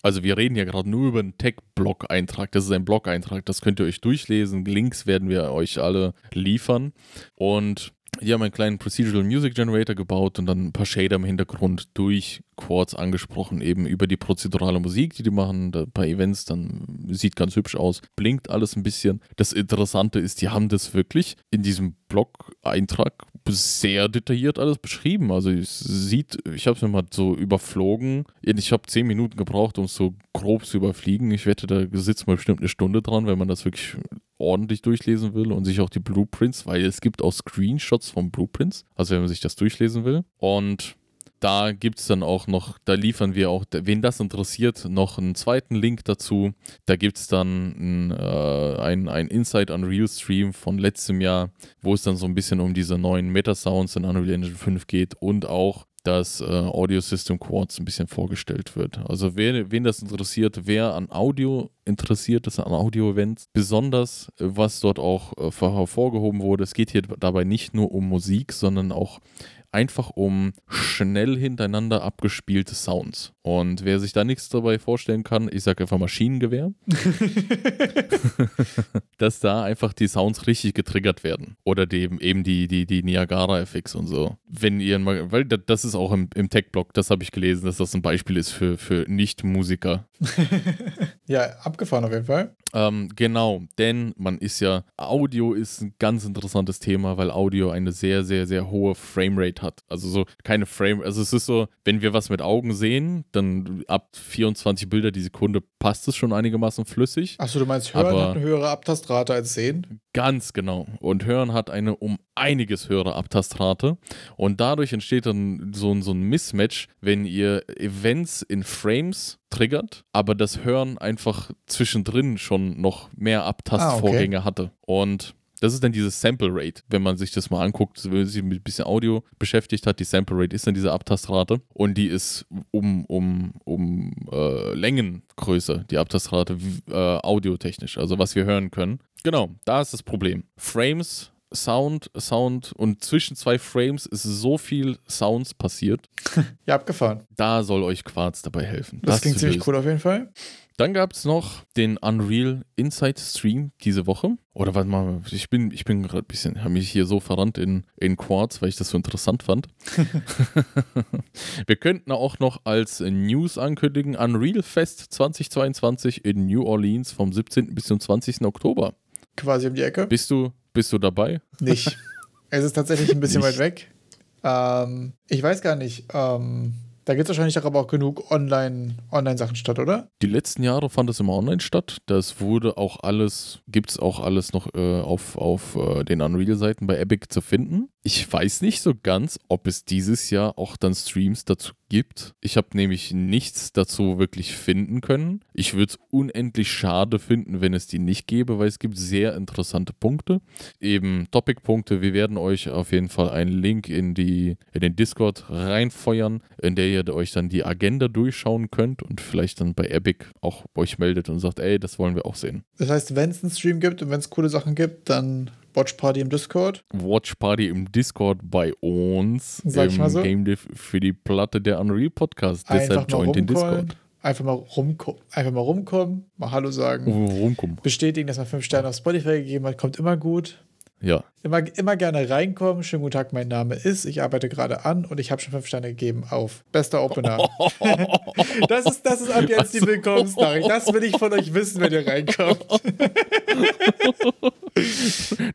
Also wir reden ja gerade nur über einen Tech-Blog-Eintrag. Das ist ein Blog-Eintrag, das könnt ihr euch durchlesen. Links werden wir euch alle liefern. Und die haben einen kleinen Procedural Music Generator gebaut und dann ein paar Shader im Hintergrund durch Quartz angesprochen, eben über die prozedurale Musik, die die machen, da paar Events, dann sieht ganz hübsch aus, blinkt alles ein bisschen. Das Interessante ist, die haben das wirklich in diesem Blog-Eintrag sehr detailliert alles beschrieben. Also es sieht, ich habe es mir mal so überflogen. Ich habe zehn Minuten gebraucht, um es so grob zu überfliegen. Ich wette, da sitzt man bestimmt eine Stunde dran, wenn man das wirklich ordentlich durchlesen will und sich auch die Blueprints, weil es gibt auch Screenshots von Blueprints, also wenn man sich das durchlesen will. Und da gibt es dann auch noch, da liefern wir auch, wen das interessiert, noch einen zweiten Link dazu. Da gibt es dann ein, äh, ein, ein Inside Unreal Stream von letztem Jahr, wo es dann so ein bisschen um diese neuen Meta-Sounds in Unreal Engine 5 geht und auch das äh, Audio System Quartz ein bisschen vorgestellt wird. Also wer, wen das interessiert, wer an Audio interessiert ist, an Audio-Events, besonders äh, was dort auch äh, hervorgehoben wurde, es geht hier dabei nicht nur um Musik, sondern auch einfach um schnell hintereinander abgespielte Sounds. Und wer sich da nichts dabei vorstellen kann, ich sage einfach Maschinengewehr, (laughs) dass da einfach die Sounds richtig getriggert werden. Oder die, eben die, die, die Niagara-FX und so. Wenn ihr mal, weil da- das ist auch im, im Tech-Blog, das habe ich gelesen, dass das ein Beispiel ist für, für Nicht-Musiker. (laughs) Ja, abgefahren auf jeden Fall. Ähm, genau, denn man ist ja, Audio ist ein ganz interessantes Thema, weil Audio eine sehr, sehr, sehr hohe Framerate hat. Also so keine Frame, also es ist so, wenn wir was mit Augen sehen, dann ab 24 Bilder die Sekunde passt es schon einigermaßen flüssig. Achso, du meinst, Hören hat eine höhere Abtastrate als Sehen? Ganz genau. Und Hören hat eine um einiges höhere Abtastrate. Und dadurch entsteht dann so, ein- so ein Mismatch, wenn ihr Events in Frames triggert, aber das Hören einfach zwischendrin schon noch mehr Abtastvorgänge hatte. Und das ist dann dieses Sample Rate, wenn man sich das mal anguckt, wenn man sich mit ein bisschen Audio beschäftigt hat, die Sample Rate ist dann diese Abtastrate und die ist um, um, um äh, Längen größer, die Abtastrate äh, audiotechnisch, also was wir hören können. Genau, da ist das Problem. Frames, Sound, Sound und zwischen zwei Frames ist so viel Sounds passiert. (laughs) Ja, abgefahren. Da soll euch Quarz dabei helfen. Das, klingt zu ziemlich cool auf jeden Fall. Dann gab es noch den Unreal Insight Stream diese Woche. Oder warte mal, ich bin, ich bin gerade ein bisschen, habe mich hier so verrannt in, in Quartz, weil ich das so interessant fand. (laughs) Wir könnten auch noch als News ankündigen, Unreal Fest 2022 in New Orleans vom 17. bis zum 20. Oktober. Quasi um die Ecke. Bist du, bist du dabei? Nicht. (laughs) es ist tatsächlich ein bisschen weit weg. Ähm, ich weiß gar nicht. Ähm, da gibt es wahrscheinlich auch aber auch genug Online- Online-Sachen statt, oder? Die letzten Jahre fand es immer online statt. Das wurde auch alles, gibt es auch alles noch äh, auf, auf äh, den Unreal-Seiten bei Epic zu finden. Ich weiß nicht so ganz, ob es dieses Jahr auch dann Streams dazu gibt. Ich habe nämlich nichts dazu wirklich finden können. Ich würde es unendlich schade finden, wenn es die nicht gäbe, weil es gibt sehr interessante Punkte. Eben Topic-Punkte. Wir werden euch auf jeden Fall einen Link in, die, in den Discord reinfeuern, in der ihr euch dann die Agenda durchschauen könnt und vielleicht dann bei Epic auch euch meldet und sagt, ey, das wollen wir auch sehen. Das heißt, wenn es einen Stream gibt und wenn es coole Sachen gibt, dann Watch Party im Discord. Watch Party im Discord bei uns Sag ich im mal so. Game Dev für die Platte der Unreal Podcast. Deshalb Einfach mal joint den. Discord. Einfach mal, rumko einfach mal rumkommen, mal Hallo sagen. Rumkommen. Bestätigen, dass man fünf Sterne auf Spotify gegeben hat, kommt immer gut. Ja. Immer, immer gerne reinkommen. Schönen guten Tag, mein Name ist. Ich arbeite gerade an und ich habe schon fünf Sterne gegeben auf bester Opener. (laughs) Das ist, das ist ab jetzt die Willkommensnachricht. Das will ich von euch wissen, wenn ihr reinkommt. (laughs)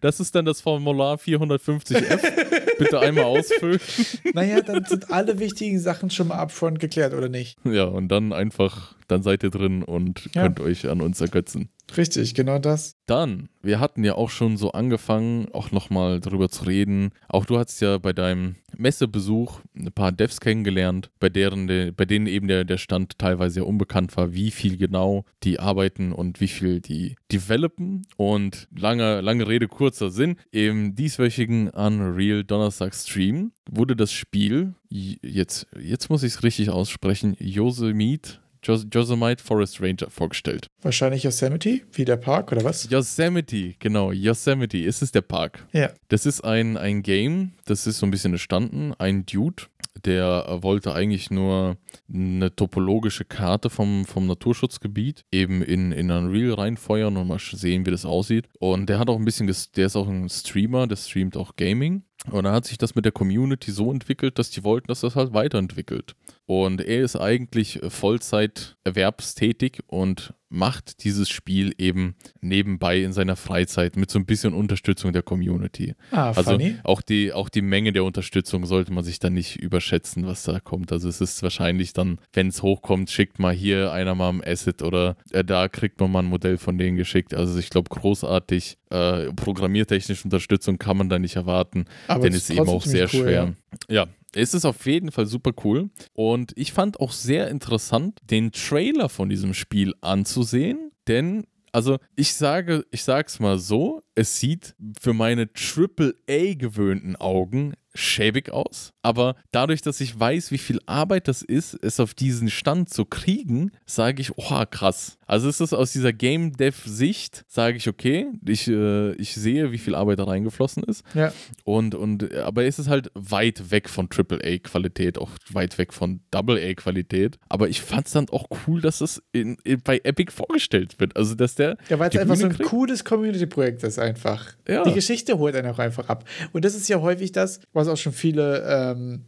Das ist dann das Formular 450F. bitte einmal ausfüllen. (laughs) Naja, dann sind alle wichtigen Sachen schon mal upfront geklärt, oder nicht? Ja, und dann einfach, dann seid ihr drin und Ja. könnt euch an uns ergötzen. Richtig, genau das. Dann, wir hatten ja auch schon so angefangen, auch nochmal darüber zu reden. Auch du hast ja bei deinem Messebesuch ein paar Devs kennengelernt, bei, deren, bei denen eben der, der Stand teilweise ja unbekannt war, wie viel genau die arbeiten und wie viel die developen. Und lange, lange Rede, kurzer Sinn. Im dieswöchigen Unreal Donnerstag Stream wurde das Spiel, jetzt, jetzt muss ich es richtig aussprechen, Yosemite Jos Yosemite Forest Ranger vorgestellt. Wahrscheinlich Yosemite, wie der Park oder was? Yosemite, genau, Yosemite, ist es der Park. Ja. Das ist ein, ein Game, das ist so ein bisschen entstanden, ein Dude, der wollte eigentlich nur eine topologische Karte vom, vom Naturschutzgebiet eben in, in Unreal reinfeuern und mal sehen, wie das aussieht. Und der hat auch ein bisschen, der ist auch ein Streamer, der streamt auch Gaming. Und dann hat sich das mit der Community so entwickelt, dass die wollten, dass das halt weiterentwickelt. Und er ist eigentlich Vollzeit erwerbstätig und macht dieses Spiel eben nebenbei in seiner Freizeit mit so ein bisschen Unterstützung der Community. Ah, Also funny. auch die, auch die Menge der Unterstützung sollte man sich dann nicht überschätzen, was da kommt. Also es ist wahrscheinlich dann, wenn es hochkommt, schickt mal hier einer mal ein Asset oder äh, da kriegt man mal ein Modell von denen geschickt. Also ich glaube, großartig äh, programmiertechnische Unterstützung kann man da nicht erwarten, Aber denn es ist eben auch sehr cool, schwer. Ja. Es ist auf jeden Fall super cool und ich fand auch sehr interessant, den Trailer von diesem Spiel anzusehen, denn also ich sage, ich sag's mal so, es sieht für meine AAA gewöhnten Augen schäbig aus, aber dadurch, dass ich weiß, wie viel Arbeit das ist, es auf diesen Stand zu kriegen, sage ich, oh krass. Also ist es aus dieser Game Dev Sicht, sage ich, okay, ich, äh, ich sehe, wie viel Arbeit da reingeflossen ist Ja. und, und aber es ist halt weit weg von AAA-Qualität, auch weit weg von AA-Qualität. Aber ich fand es dann auch cool, dass es in, in, bei Epic vorgestellt wird. Also, dass der. Ja, weil es einfach so Bühne ein kriegt. cooles Community-Projekt ist einfach. Ja. Die Geschichte holt einen auch einfach ab. Und das ist ja häufig das, was auch schon viele ähm,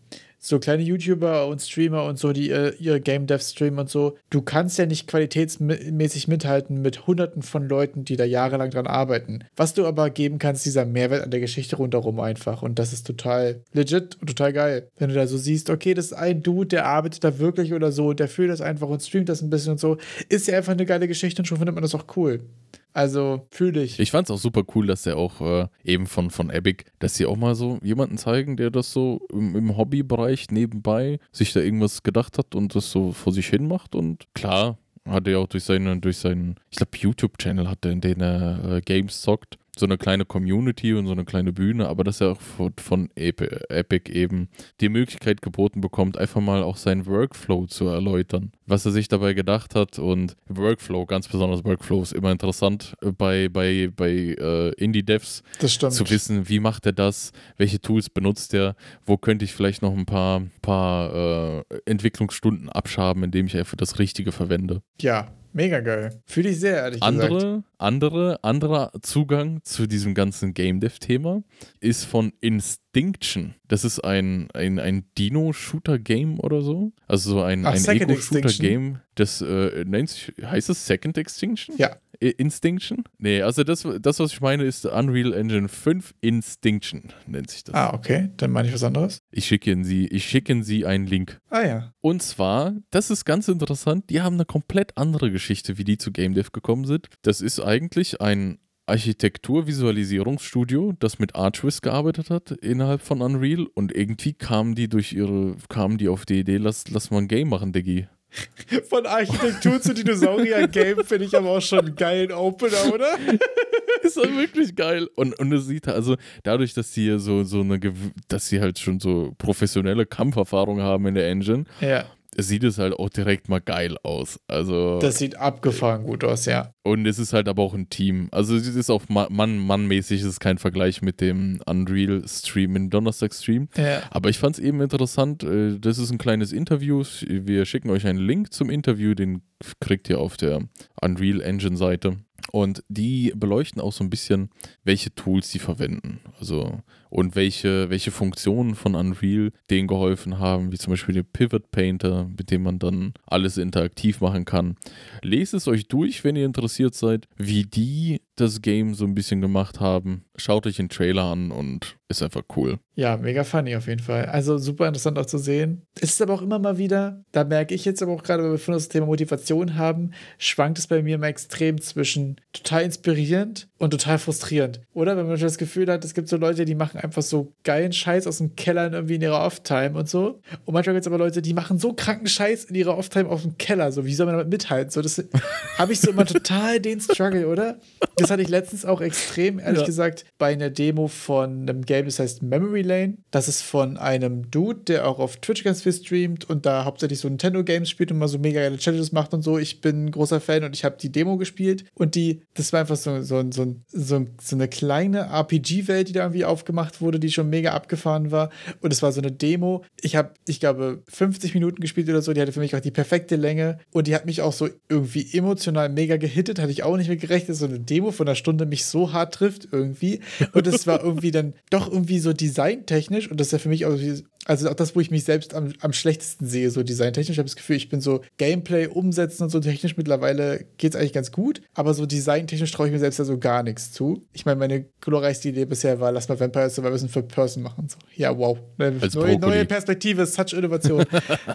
so kleine YouTuber und Streamer und so, die äh, ihre Game Dev streamen und so. Du kannst ja nicht qualitätsmäßig mithalten mit hunderten von Leuten, die da jahrelang dran arbeiten. Was du aber geben kannst, dieser Mehrwert an der Geschichte rundherum einfach. Und das ist total legit und total geil. Wenn du da so siehst, okay, das ist ein Dude, der arbeitet da wirklich oder so, der fühlt das einfach und streamt das ein bisschen und so, ist ja einfach eine geile Geschichte und schon findet man das auch cool. Also fühle ich. Ich fand es auch super cool, dass der auch äh, eben von, von Epic, dass sie auch mal so jemanden zeigen, der das so im, im Hobbybereich nebenbei sich da irgendwas gedacht hat und das so vor sich hin macht. Und klar, hat er auch durch seinen, durch seinen, ich glaube, YouTube-Channel hat er, in dem er äh, Games zockt, so eine kleine Community und so eine kleine Bühne, aber dass er auch von, von Epi- Epic eben die Möglichkeit geboten bekommt, einfach mal auch seinen Workflow zu erläutern, was er sich dabei gedacht hat und Workflow, ganz besonders Workflow ist immer interessant äh, bei, bei, bei äh, Indie-Devs zu wissen, wie macht er das, welche Tools benutzt er, wo könnte ich vielleicht noch ein paar, paar äh, Entwicklungsstunden abschaben, indem ich einfach das Richtige verwende. Ja, mega geil. Fühle ich sehr, ehrlich gesagt. Andere, andere, anderer Zugang zu diesem ganzen Game Dev-Thema ist von Instinction. Das ist ein, ein, ein Dino-Shooter-Game oder so. Also so ein, Ach, ein Second Ego-Shooter-Game. Das äh, nennt sich, heißt es Second Extinction? Ja. Instinction? Nee, also das, das, was ich meine, ist Unreal Engine 5 Instinction, nennt sich das. Ah, okay. Dann meine ich was anderes. Ich schicke Ihnen Sie, ich schicke Ihnen Sie einen Link. Ah ja. Und zwar, das ist ganz interessant, die haben eine komplett andere Geschichte, wie die zu Game Dev gekommen sind. Das ist eigentlich ein Architektur-Visualisierungsstudio, das mit Archviz gearbeitet hat innerhalb von Unreal und irgendwie kamen die durch ihre, kamen die auf die Idee, lass, lass mal ein Game machen, Diggi. Von Architektur zu Dinosaurier-Game finde ich aber auch schon einen geilen Opener, oder? (laughs) ist halt wirklich geil. Und, und es sieht also dadurch, dass sie so, so eine, dass sie halt schon so professionelle Kampferfahrung haben in der Engine, Ja. Sieht es halt auch direkt mal geil aus. Also. Das sieht abgefahren gut aus, ja. Und es ist halt aber auch ein Team. Also es ist auch Ma- Mann, Mann-mäßig, es ist kein Vergleich mit dem Unreal-Stream, im Donnerstag-Stream. Ja. Aber ich fand es eben interessant, äh, das ist ein kleines Interview. Wir schicken euch einen Link zum Interview, den kriegt ihr auf der Unreal Engine-Seite. Und die beleuchten auch so ein bisschen, welche Tools sie verwenden. Also und welche, welche Funktionen von Unreal denen geholfen haben, wie zum Beispiel den Pivot Painter, mit dem man dann alles interaktiv machen kann. Lest es euch durch, wenn ihr interessiert seid, wie die das Game so ein bisschen gemacht haben. Schaut euch den Trailer an und ist einfach cool. Ja, mega funny auf jeden Fall. Also super interessant auch zu sehen. Es ist aber auch immer mal wieder, da merke ich jetzt aber auch gerade, weil wir von das Thema Motivation haben, schwankt es bei mir immer extrem zwischen total inspirierend und total frustrierend. Oder wenn man das Gefühl hat, es gibt so Leute, die machen einfach so geilen Scheiß aus dem Keller irgendwie in ihrer Off-Time und so. Und manchmal gibt es aber Leute, die machen so kranken Scheiß in ihrer Off-Time auf dem Keller. So, wie soll man damit mithalten? So, das (laughs) habe ich so immer total den Struggle, oder? Das hatte ich letztens auch extrem, ehrlich ja. gesagt, bei einer Demo von einem Game, das heißt Memory Lane. Das ist von einem Dude, der auch auf Twitch ganz viel streamt und da hauptsächlich so Nintendo-Games spielt und mal so mega geile Challenges macht und so. Ich bin ein großer Fan und ich habe die Demo gespielt und die, das war einfach so, so, so, so, so eine kleine RPG-Welt, die da irgendwie aufgemacht wurde, die schon mega abgefahren war. Und es war so eine Demo. Ich habe, ich glaube, 50 Minuten gespielt oder so. Die hatte für mich auch die perfekte Länge und die hat mich auch so irgendwie emotional mega gehittet. Hatte ich auch nicht mit gerechnet, so eine Demo von einer Stunde mich so hart trifft irgendwie. Und es war irgendwie dann doch irgendwie so designtechnisch und das ist ja für mich auch, also auch das, wo ich mich selbst am, am schlechtesten sehe, so designtechnisch. Ich habe das Gefühl, ich bin so Gameplay umsetzen und so technisch mittlerweile geht es eigentlich ganz gut, aber so designtechnisch traue ich mir selbst ja so gar nichts zu. Ich meine, meine glorreichste Idee bisher war, lass mal Vampire Survivors für Person machen. So, ja, wow. Neue, neue Perspektive, such Innovation.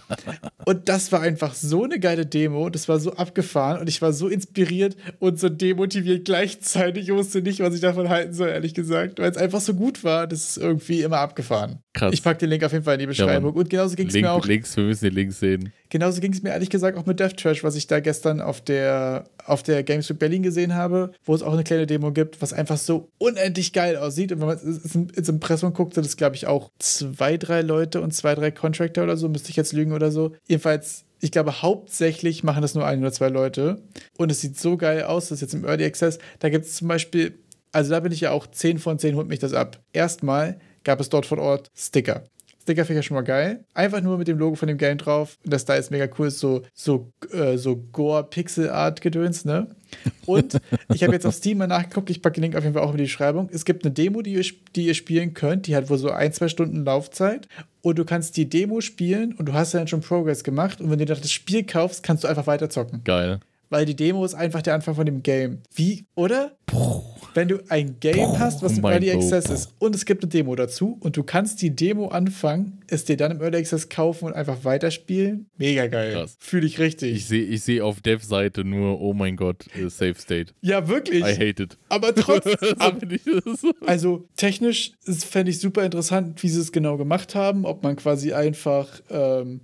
(laughs) und das war einfach so eine geile Demo, das war so abgefahren und ich war so inspiriert und so demotiviert gleichzeitig. Ich wusste nicht, was ich davon halten soll, ehrlich gesagt, weil es einfach so gut war. Das ist irgendwie immer abgefahren. Krass. Ich packe den Link auf jeden Fall in die Beschreibung. Ja, und genauso ging es mir auch. Links, wir müssen die Links sehen. Genauso ging es mir ehrlich gesagt auch mit Death Trash, was ich da gestern auf der, auf der Games Week Berlin gesehen habe, wo es auch eine kleine Demo gibt, was einfach so unendlich geil aussieht. Und wenn man ins Impressum guckt, sind es, glaube ich, auch zwei, drei Leute und zwei, drei Contractor oder so, müsste ich jetzt lügen oder so. Jedenfalls ich glaube, hauptsächlich machen das nur ein oder zwei Leute. Und es sieht so geil aus, dass jetzt im Early Access, da gibt es zum Beispiel, also da bin ich ja auch 10 von 10, holt mich das ab. Erstmal gab es dort vor Ort Sticker. Sticker finde ich ja schon mal geil. Einfach nur mit dem Logo von dem Game drauf. Das da ist mega cool, so, so, äh, so Gore-Pixel-Art-Gedöns, ne? Und (laughs) ich habe jetzt auf Steam mal nachgeguckt, ich packe den Link auf jeden Fall auch in die Beschreibung. Es gibt eine Demo, die ihr, die ihr spielen könnt, die hat wohl so ein, zwei Stunden Laufzeit. Und du kannst die Demo spielen und du hast dann schon Progress gemacht. Und wenn du das Spiel kaufst, kannst du einfach weiter zocken. Geil. Weil die Demo ist einfach der Anfang von dem Game. Wie, oder? Puh wenn du ein Game hast, was im Early Access ist und es gibt eine Demo dazu und du kannst die Demo anfangen, es dir dann im Early Access kaufen und einfach weiterspielen, mega geil. Fühle ich richtig. Ich sehe ich seh auf Dev-Seite nur, oh mein Gott, Safe State. Ja, wirklich. I hate it. Aber trotzdem. (laughs) also technisch fände ich super interessant, wie sie es genau gemacht haben, ob man quasi einfach ähm,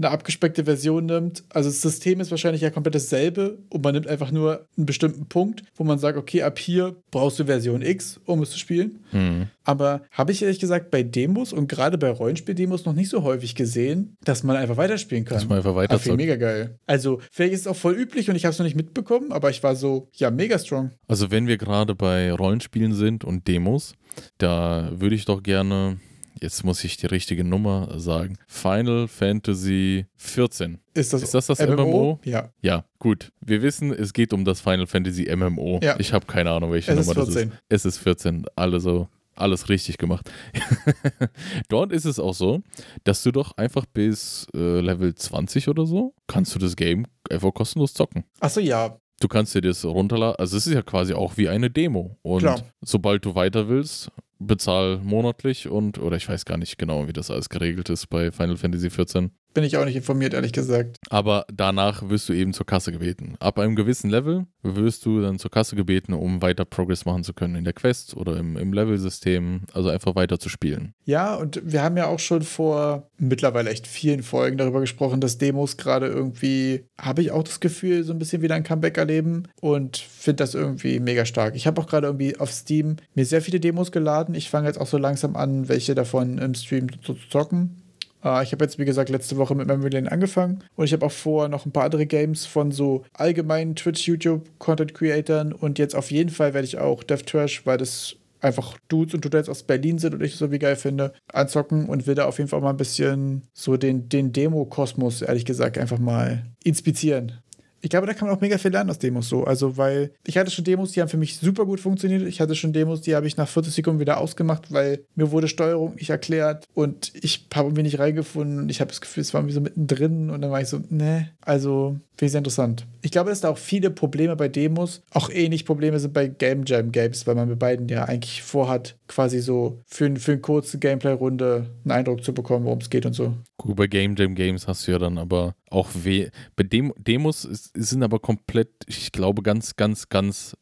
eine abgespeckte Version nimmt. Also das System ist wahrscheinlich ja komplett dasselbe und man nimmt einfach nur einen bestimmten Punkt, wo man sagt, okay, ab hier brauchst du Version X, um es zu spielen. Mhm. Aber habe ich ehrlich gesagt bei Demos und gerade bei Rollenspiel-Demos noch nicht so häufig gesehen, dass man einfach weiterspielen kann. Dass man einfach weiter ah, mega geil. Also vielleicht ist es auch voll üblich und ich habe es noch nicht mitbekommen, aber ich war so, ja, mega strong. Also wenn wir gerade bei Rollenspielen sind und Demos, da würde ich doch gerne jetzt muss ich die richtige Nummer sagen. Final Fantasy 14. Ist das, ist das, das MMO? MMO? Ja. Ja, gut. Wir wissen, es geht um das Final Fantasy MMO. Ja. Ich habe keine Ahnung, welche es Nummer das ist. Es ist 14. Alle so alles richtig gemacht. (laughs) Dort ist es auch so, dass du doch einfach bis äh, Level 20 oder so kannst du das Game einfach kostenlos zocken. Achso, ja. Du kannst dir das runterladen. Also es ist ja quasi auch wie eine Demo. Und Klar. sobald du weiter willst, bezahl monatlich und, oder ich weiß gar nicht genau, wie das alles geregelt ist bei Final Fantasy XIV. Bin ich auch nicht informiert, ehrlich gesagt. Aber danach wirst du eben zur Kasse gebeten. Ab einem gewissen Level wirst du dann zur Kasse gebeten, um weiter Progress machen zu können in der Quest oder im, im Level-System. Also einfach weiter zu spielen. Ja, und wir haben ja auch schon vor mittlerweile echt vielen Folgen darüber gesprochen, dass Demos gerade irgendwie, habe ich auch das Gefühl, so ein bisschen wieder ein Comeback erleben und finde das irgendwie mega stark. Ich habe auch gerade irgendwie auf Steam mir sehr viele Demos geladen. Ich fange jetzt auch so langsam an, welche davon im Stream zu zocken. Uh, ich habe jetzt, wie gesagt, letzte Woche mit Memory Lane angefangen und ich habe auch vor noch ein paar andere Games von so allgemeinen Twitch, YouTube, Content Creatern und jetzt auf jeden Fall werde ich auch Death Trash, weil das einfach Dudes und Dudes aus Berlin sind und ich so wie geil finde, anzocken und will da auf jeden Fall mal ein bisschen so den, den Demo-Kosmos, ehrlich gesagt, einfach mal inspizieren. Ich glaube, da kann man auch mega viel lernen aus Demos so. Also, weil ich hatte schon Demos, die haben für mich super gut funktioniert. Ich hatte schon Demos, die habe ich nach 40 Sekunden wieder ausgemacht, weil mir wurde Steuerung nicht erklärt und ich habe irgendwie nicht reingefunden. Ich habe das Gefühl, es war irgendwie so mittendrin und dann war ich so, ne. Also, finde ich sehr interessant. Ich glaube, dass da auch viele Probleme bei Demos, auch ähnlich Probleme sind bei Game Jam Games, weil man mit beiden ja eigentlich vorhat, quasi so für, für eine kurze Gameplay-Runde einen Eindruck zu bekommen, worum es geht und so. Gut, bei Game Jam Games hast du ja dann aber auch weh. Bei Dem Demos ist, sind aber komplett, ich glaube, ganz, ganz, ganz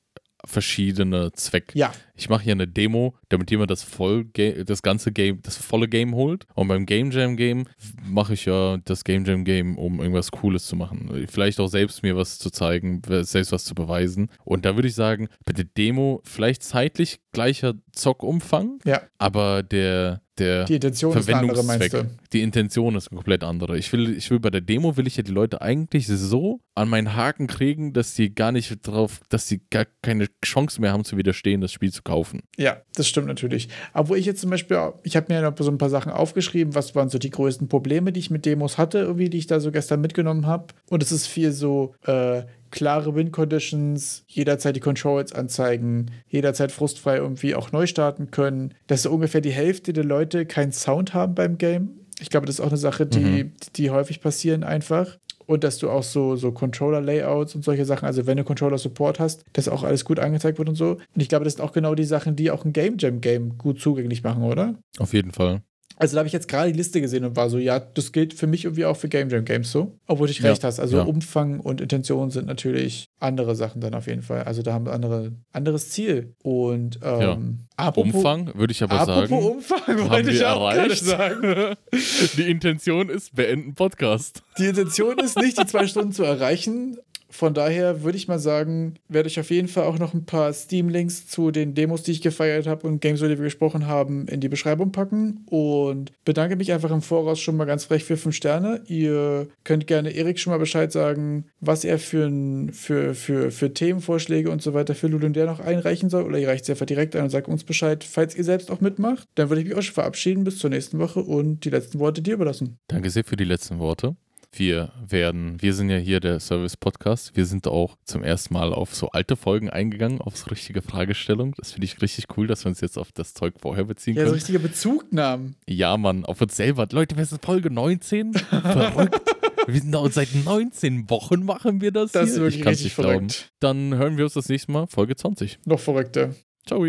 verschiedene Zwecke. Ja. Ich mache hier eine Demo, damit jemand das voll das ganze Game, das volle Game holt. Und beim Game Jam Game mache ich ja das Game Jam Game, um irgendwas Cooles zu machen. Vielleicht auch selbst mir was zu zeigen, selbst was zu beweisen. Und da würde ich sagen, bei der Demo vielleicht zeitlich gleicher Zockumfang, ja. aber der der die Intention ist eine andere? Die Intention ist eine komplett andere. Ich will, ich will bei der Demo will ich ja die Leute eigentlich so an meinen Haken kriegen, dass sie gar nicht drauf, dass sie gar keine Chance mehr haben zu widerstehen, das Spiel zu kaufen. Ja, das stimmt natürlich. Obwohl ich jetzt zum Beispiel, ich habe mir noch so ein paar Sachen aufgeschrieben, was waren so die größten Probleme, die ich mit Demos hatte, irgendwie, die ich da so gestern mitgenommen habe. Und es ist viel so, äh, klare Win-Conditions, jederzeit die Controls anzeigen, jederzeit frustfrei irgendwie auch neu starten können, dass so ungefähr die Hälfte der Leute keinen Sound haben beim Game. Ich glaube, das ist auch eine Sache, die, mhm. die häufig passieren einfach. Und dass du auch so, so Controller-Layouts und solche Sachen, also wenn du Controller-Support hast, dass auch alles gut angezeigt wird und so. Und ich glaube, das sind auch genau die Sachen, die auch ein Game Jam-Game gut zugänglich machen, oder? Auf jeden Fall. Also da habe ich jetzt gerade die Liste gesehen und war so, ja, das gilt für mich irgendwie auch für Game Jam Games so. Obwohl du ja, recht hast. Also ja. Umfang und Intention sind natürlich andere Sachen dann auf jeden Fall. Also da haben wir andere, anderes Ziel. Und ähm, ja. apropos, Umfang würde ich aber apropos sagen. Umfang wollte ich auch gerade sagen. (laughs) die Intention ist beenden Podcast. Die Intention ist nicht, die zwei Stunden zu erreichen, von daher würde ich mal sagen, werde ich auf jeden Fall auch noch ein paar Steam-Links zu den Demos, die ich gefeiert habe und Games, über die wir gesprochen haben, in die Beschreibung packen. Und bedanke mich einfach im Voraus schon mal ganz frech für fünf Sterne. Ihr könnt gerne Erik schon mal Bescheid sagen, was er für, für, für, für Themenvorschläge und so weiter für Lulu und der noch einreichen soll. Oder ihr reicht es einfach direkt ein und sagt uns Bescheid, falls ihr selbst auch mitmacht. Dann würde ich mich auch schon verabschieden bis zur nächsten Woche und die letzten Worte dir überlassen. Danke sehr für die letzten Worte. Wir werden, wir sind ja hier der Service Podcast. Wir sind auch zum ersten Mal auf so alte Folgen eingegangen, auf so richtige Fragestellung. Das finde ich richtig cool, dass wir uns jetzt auf das Zeug vorher beziehen können. Ja, so richtige Bezugnahmen. Ja, Mann, auf uns selber. Leute, wir sind Folge 19. Verrückt. (laughs) wir sind da seit 19 Wochen machen wir das. Das hier. ist wirklich ich richtig verrückt. Glauben. Dann hören wir uns das nächste Mal, Folge 20. Noch verrückter. Ciao.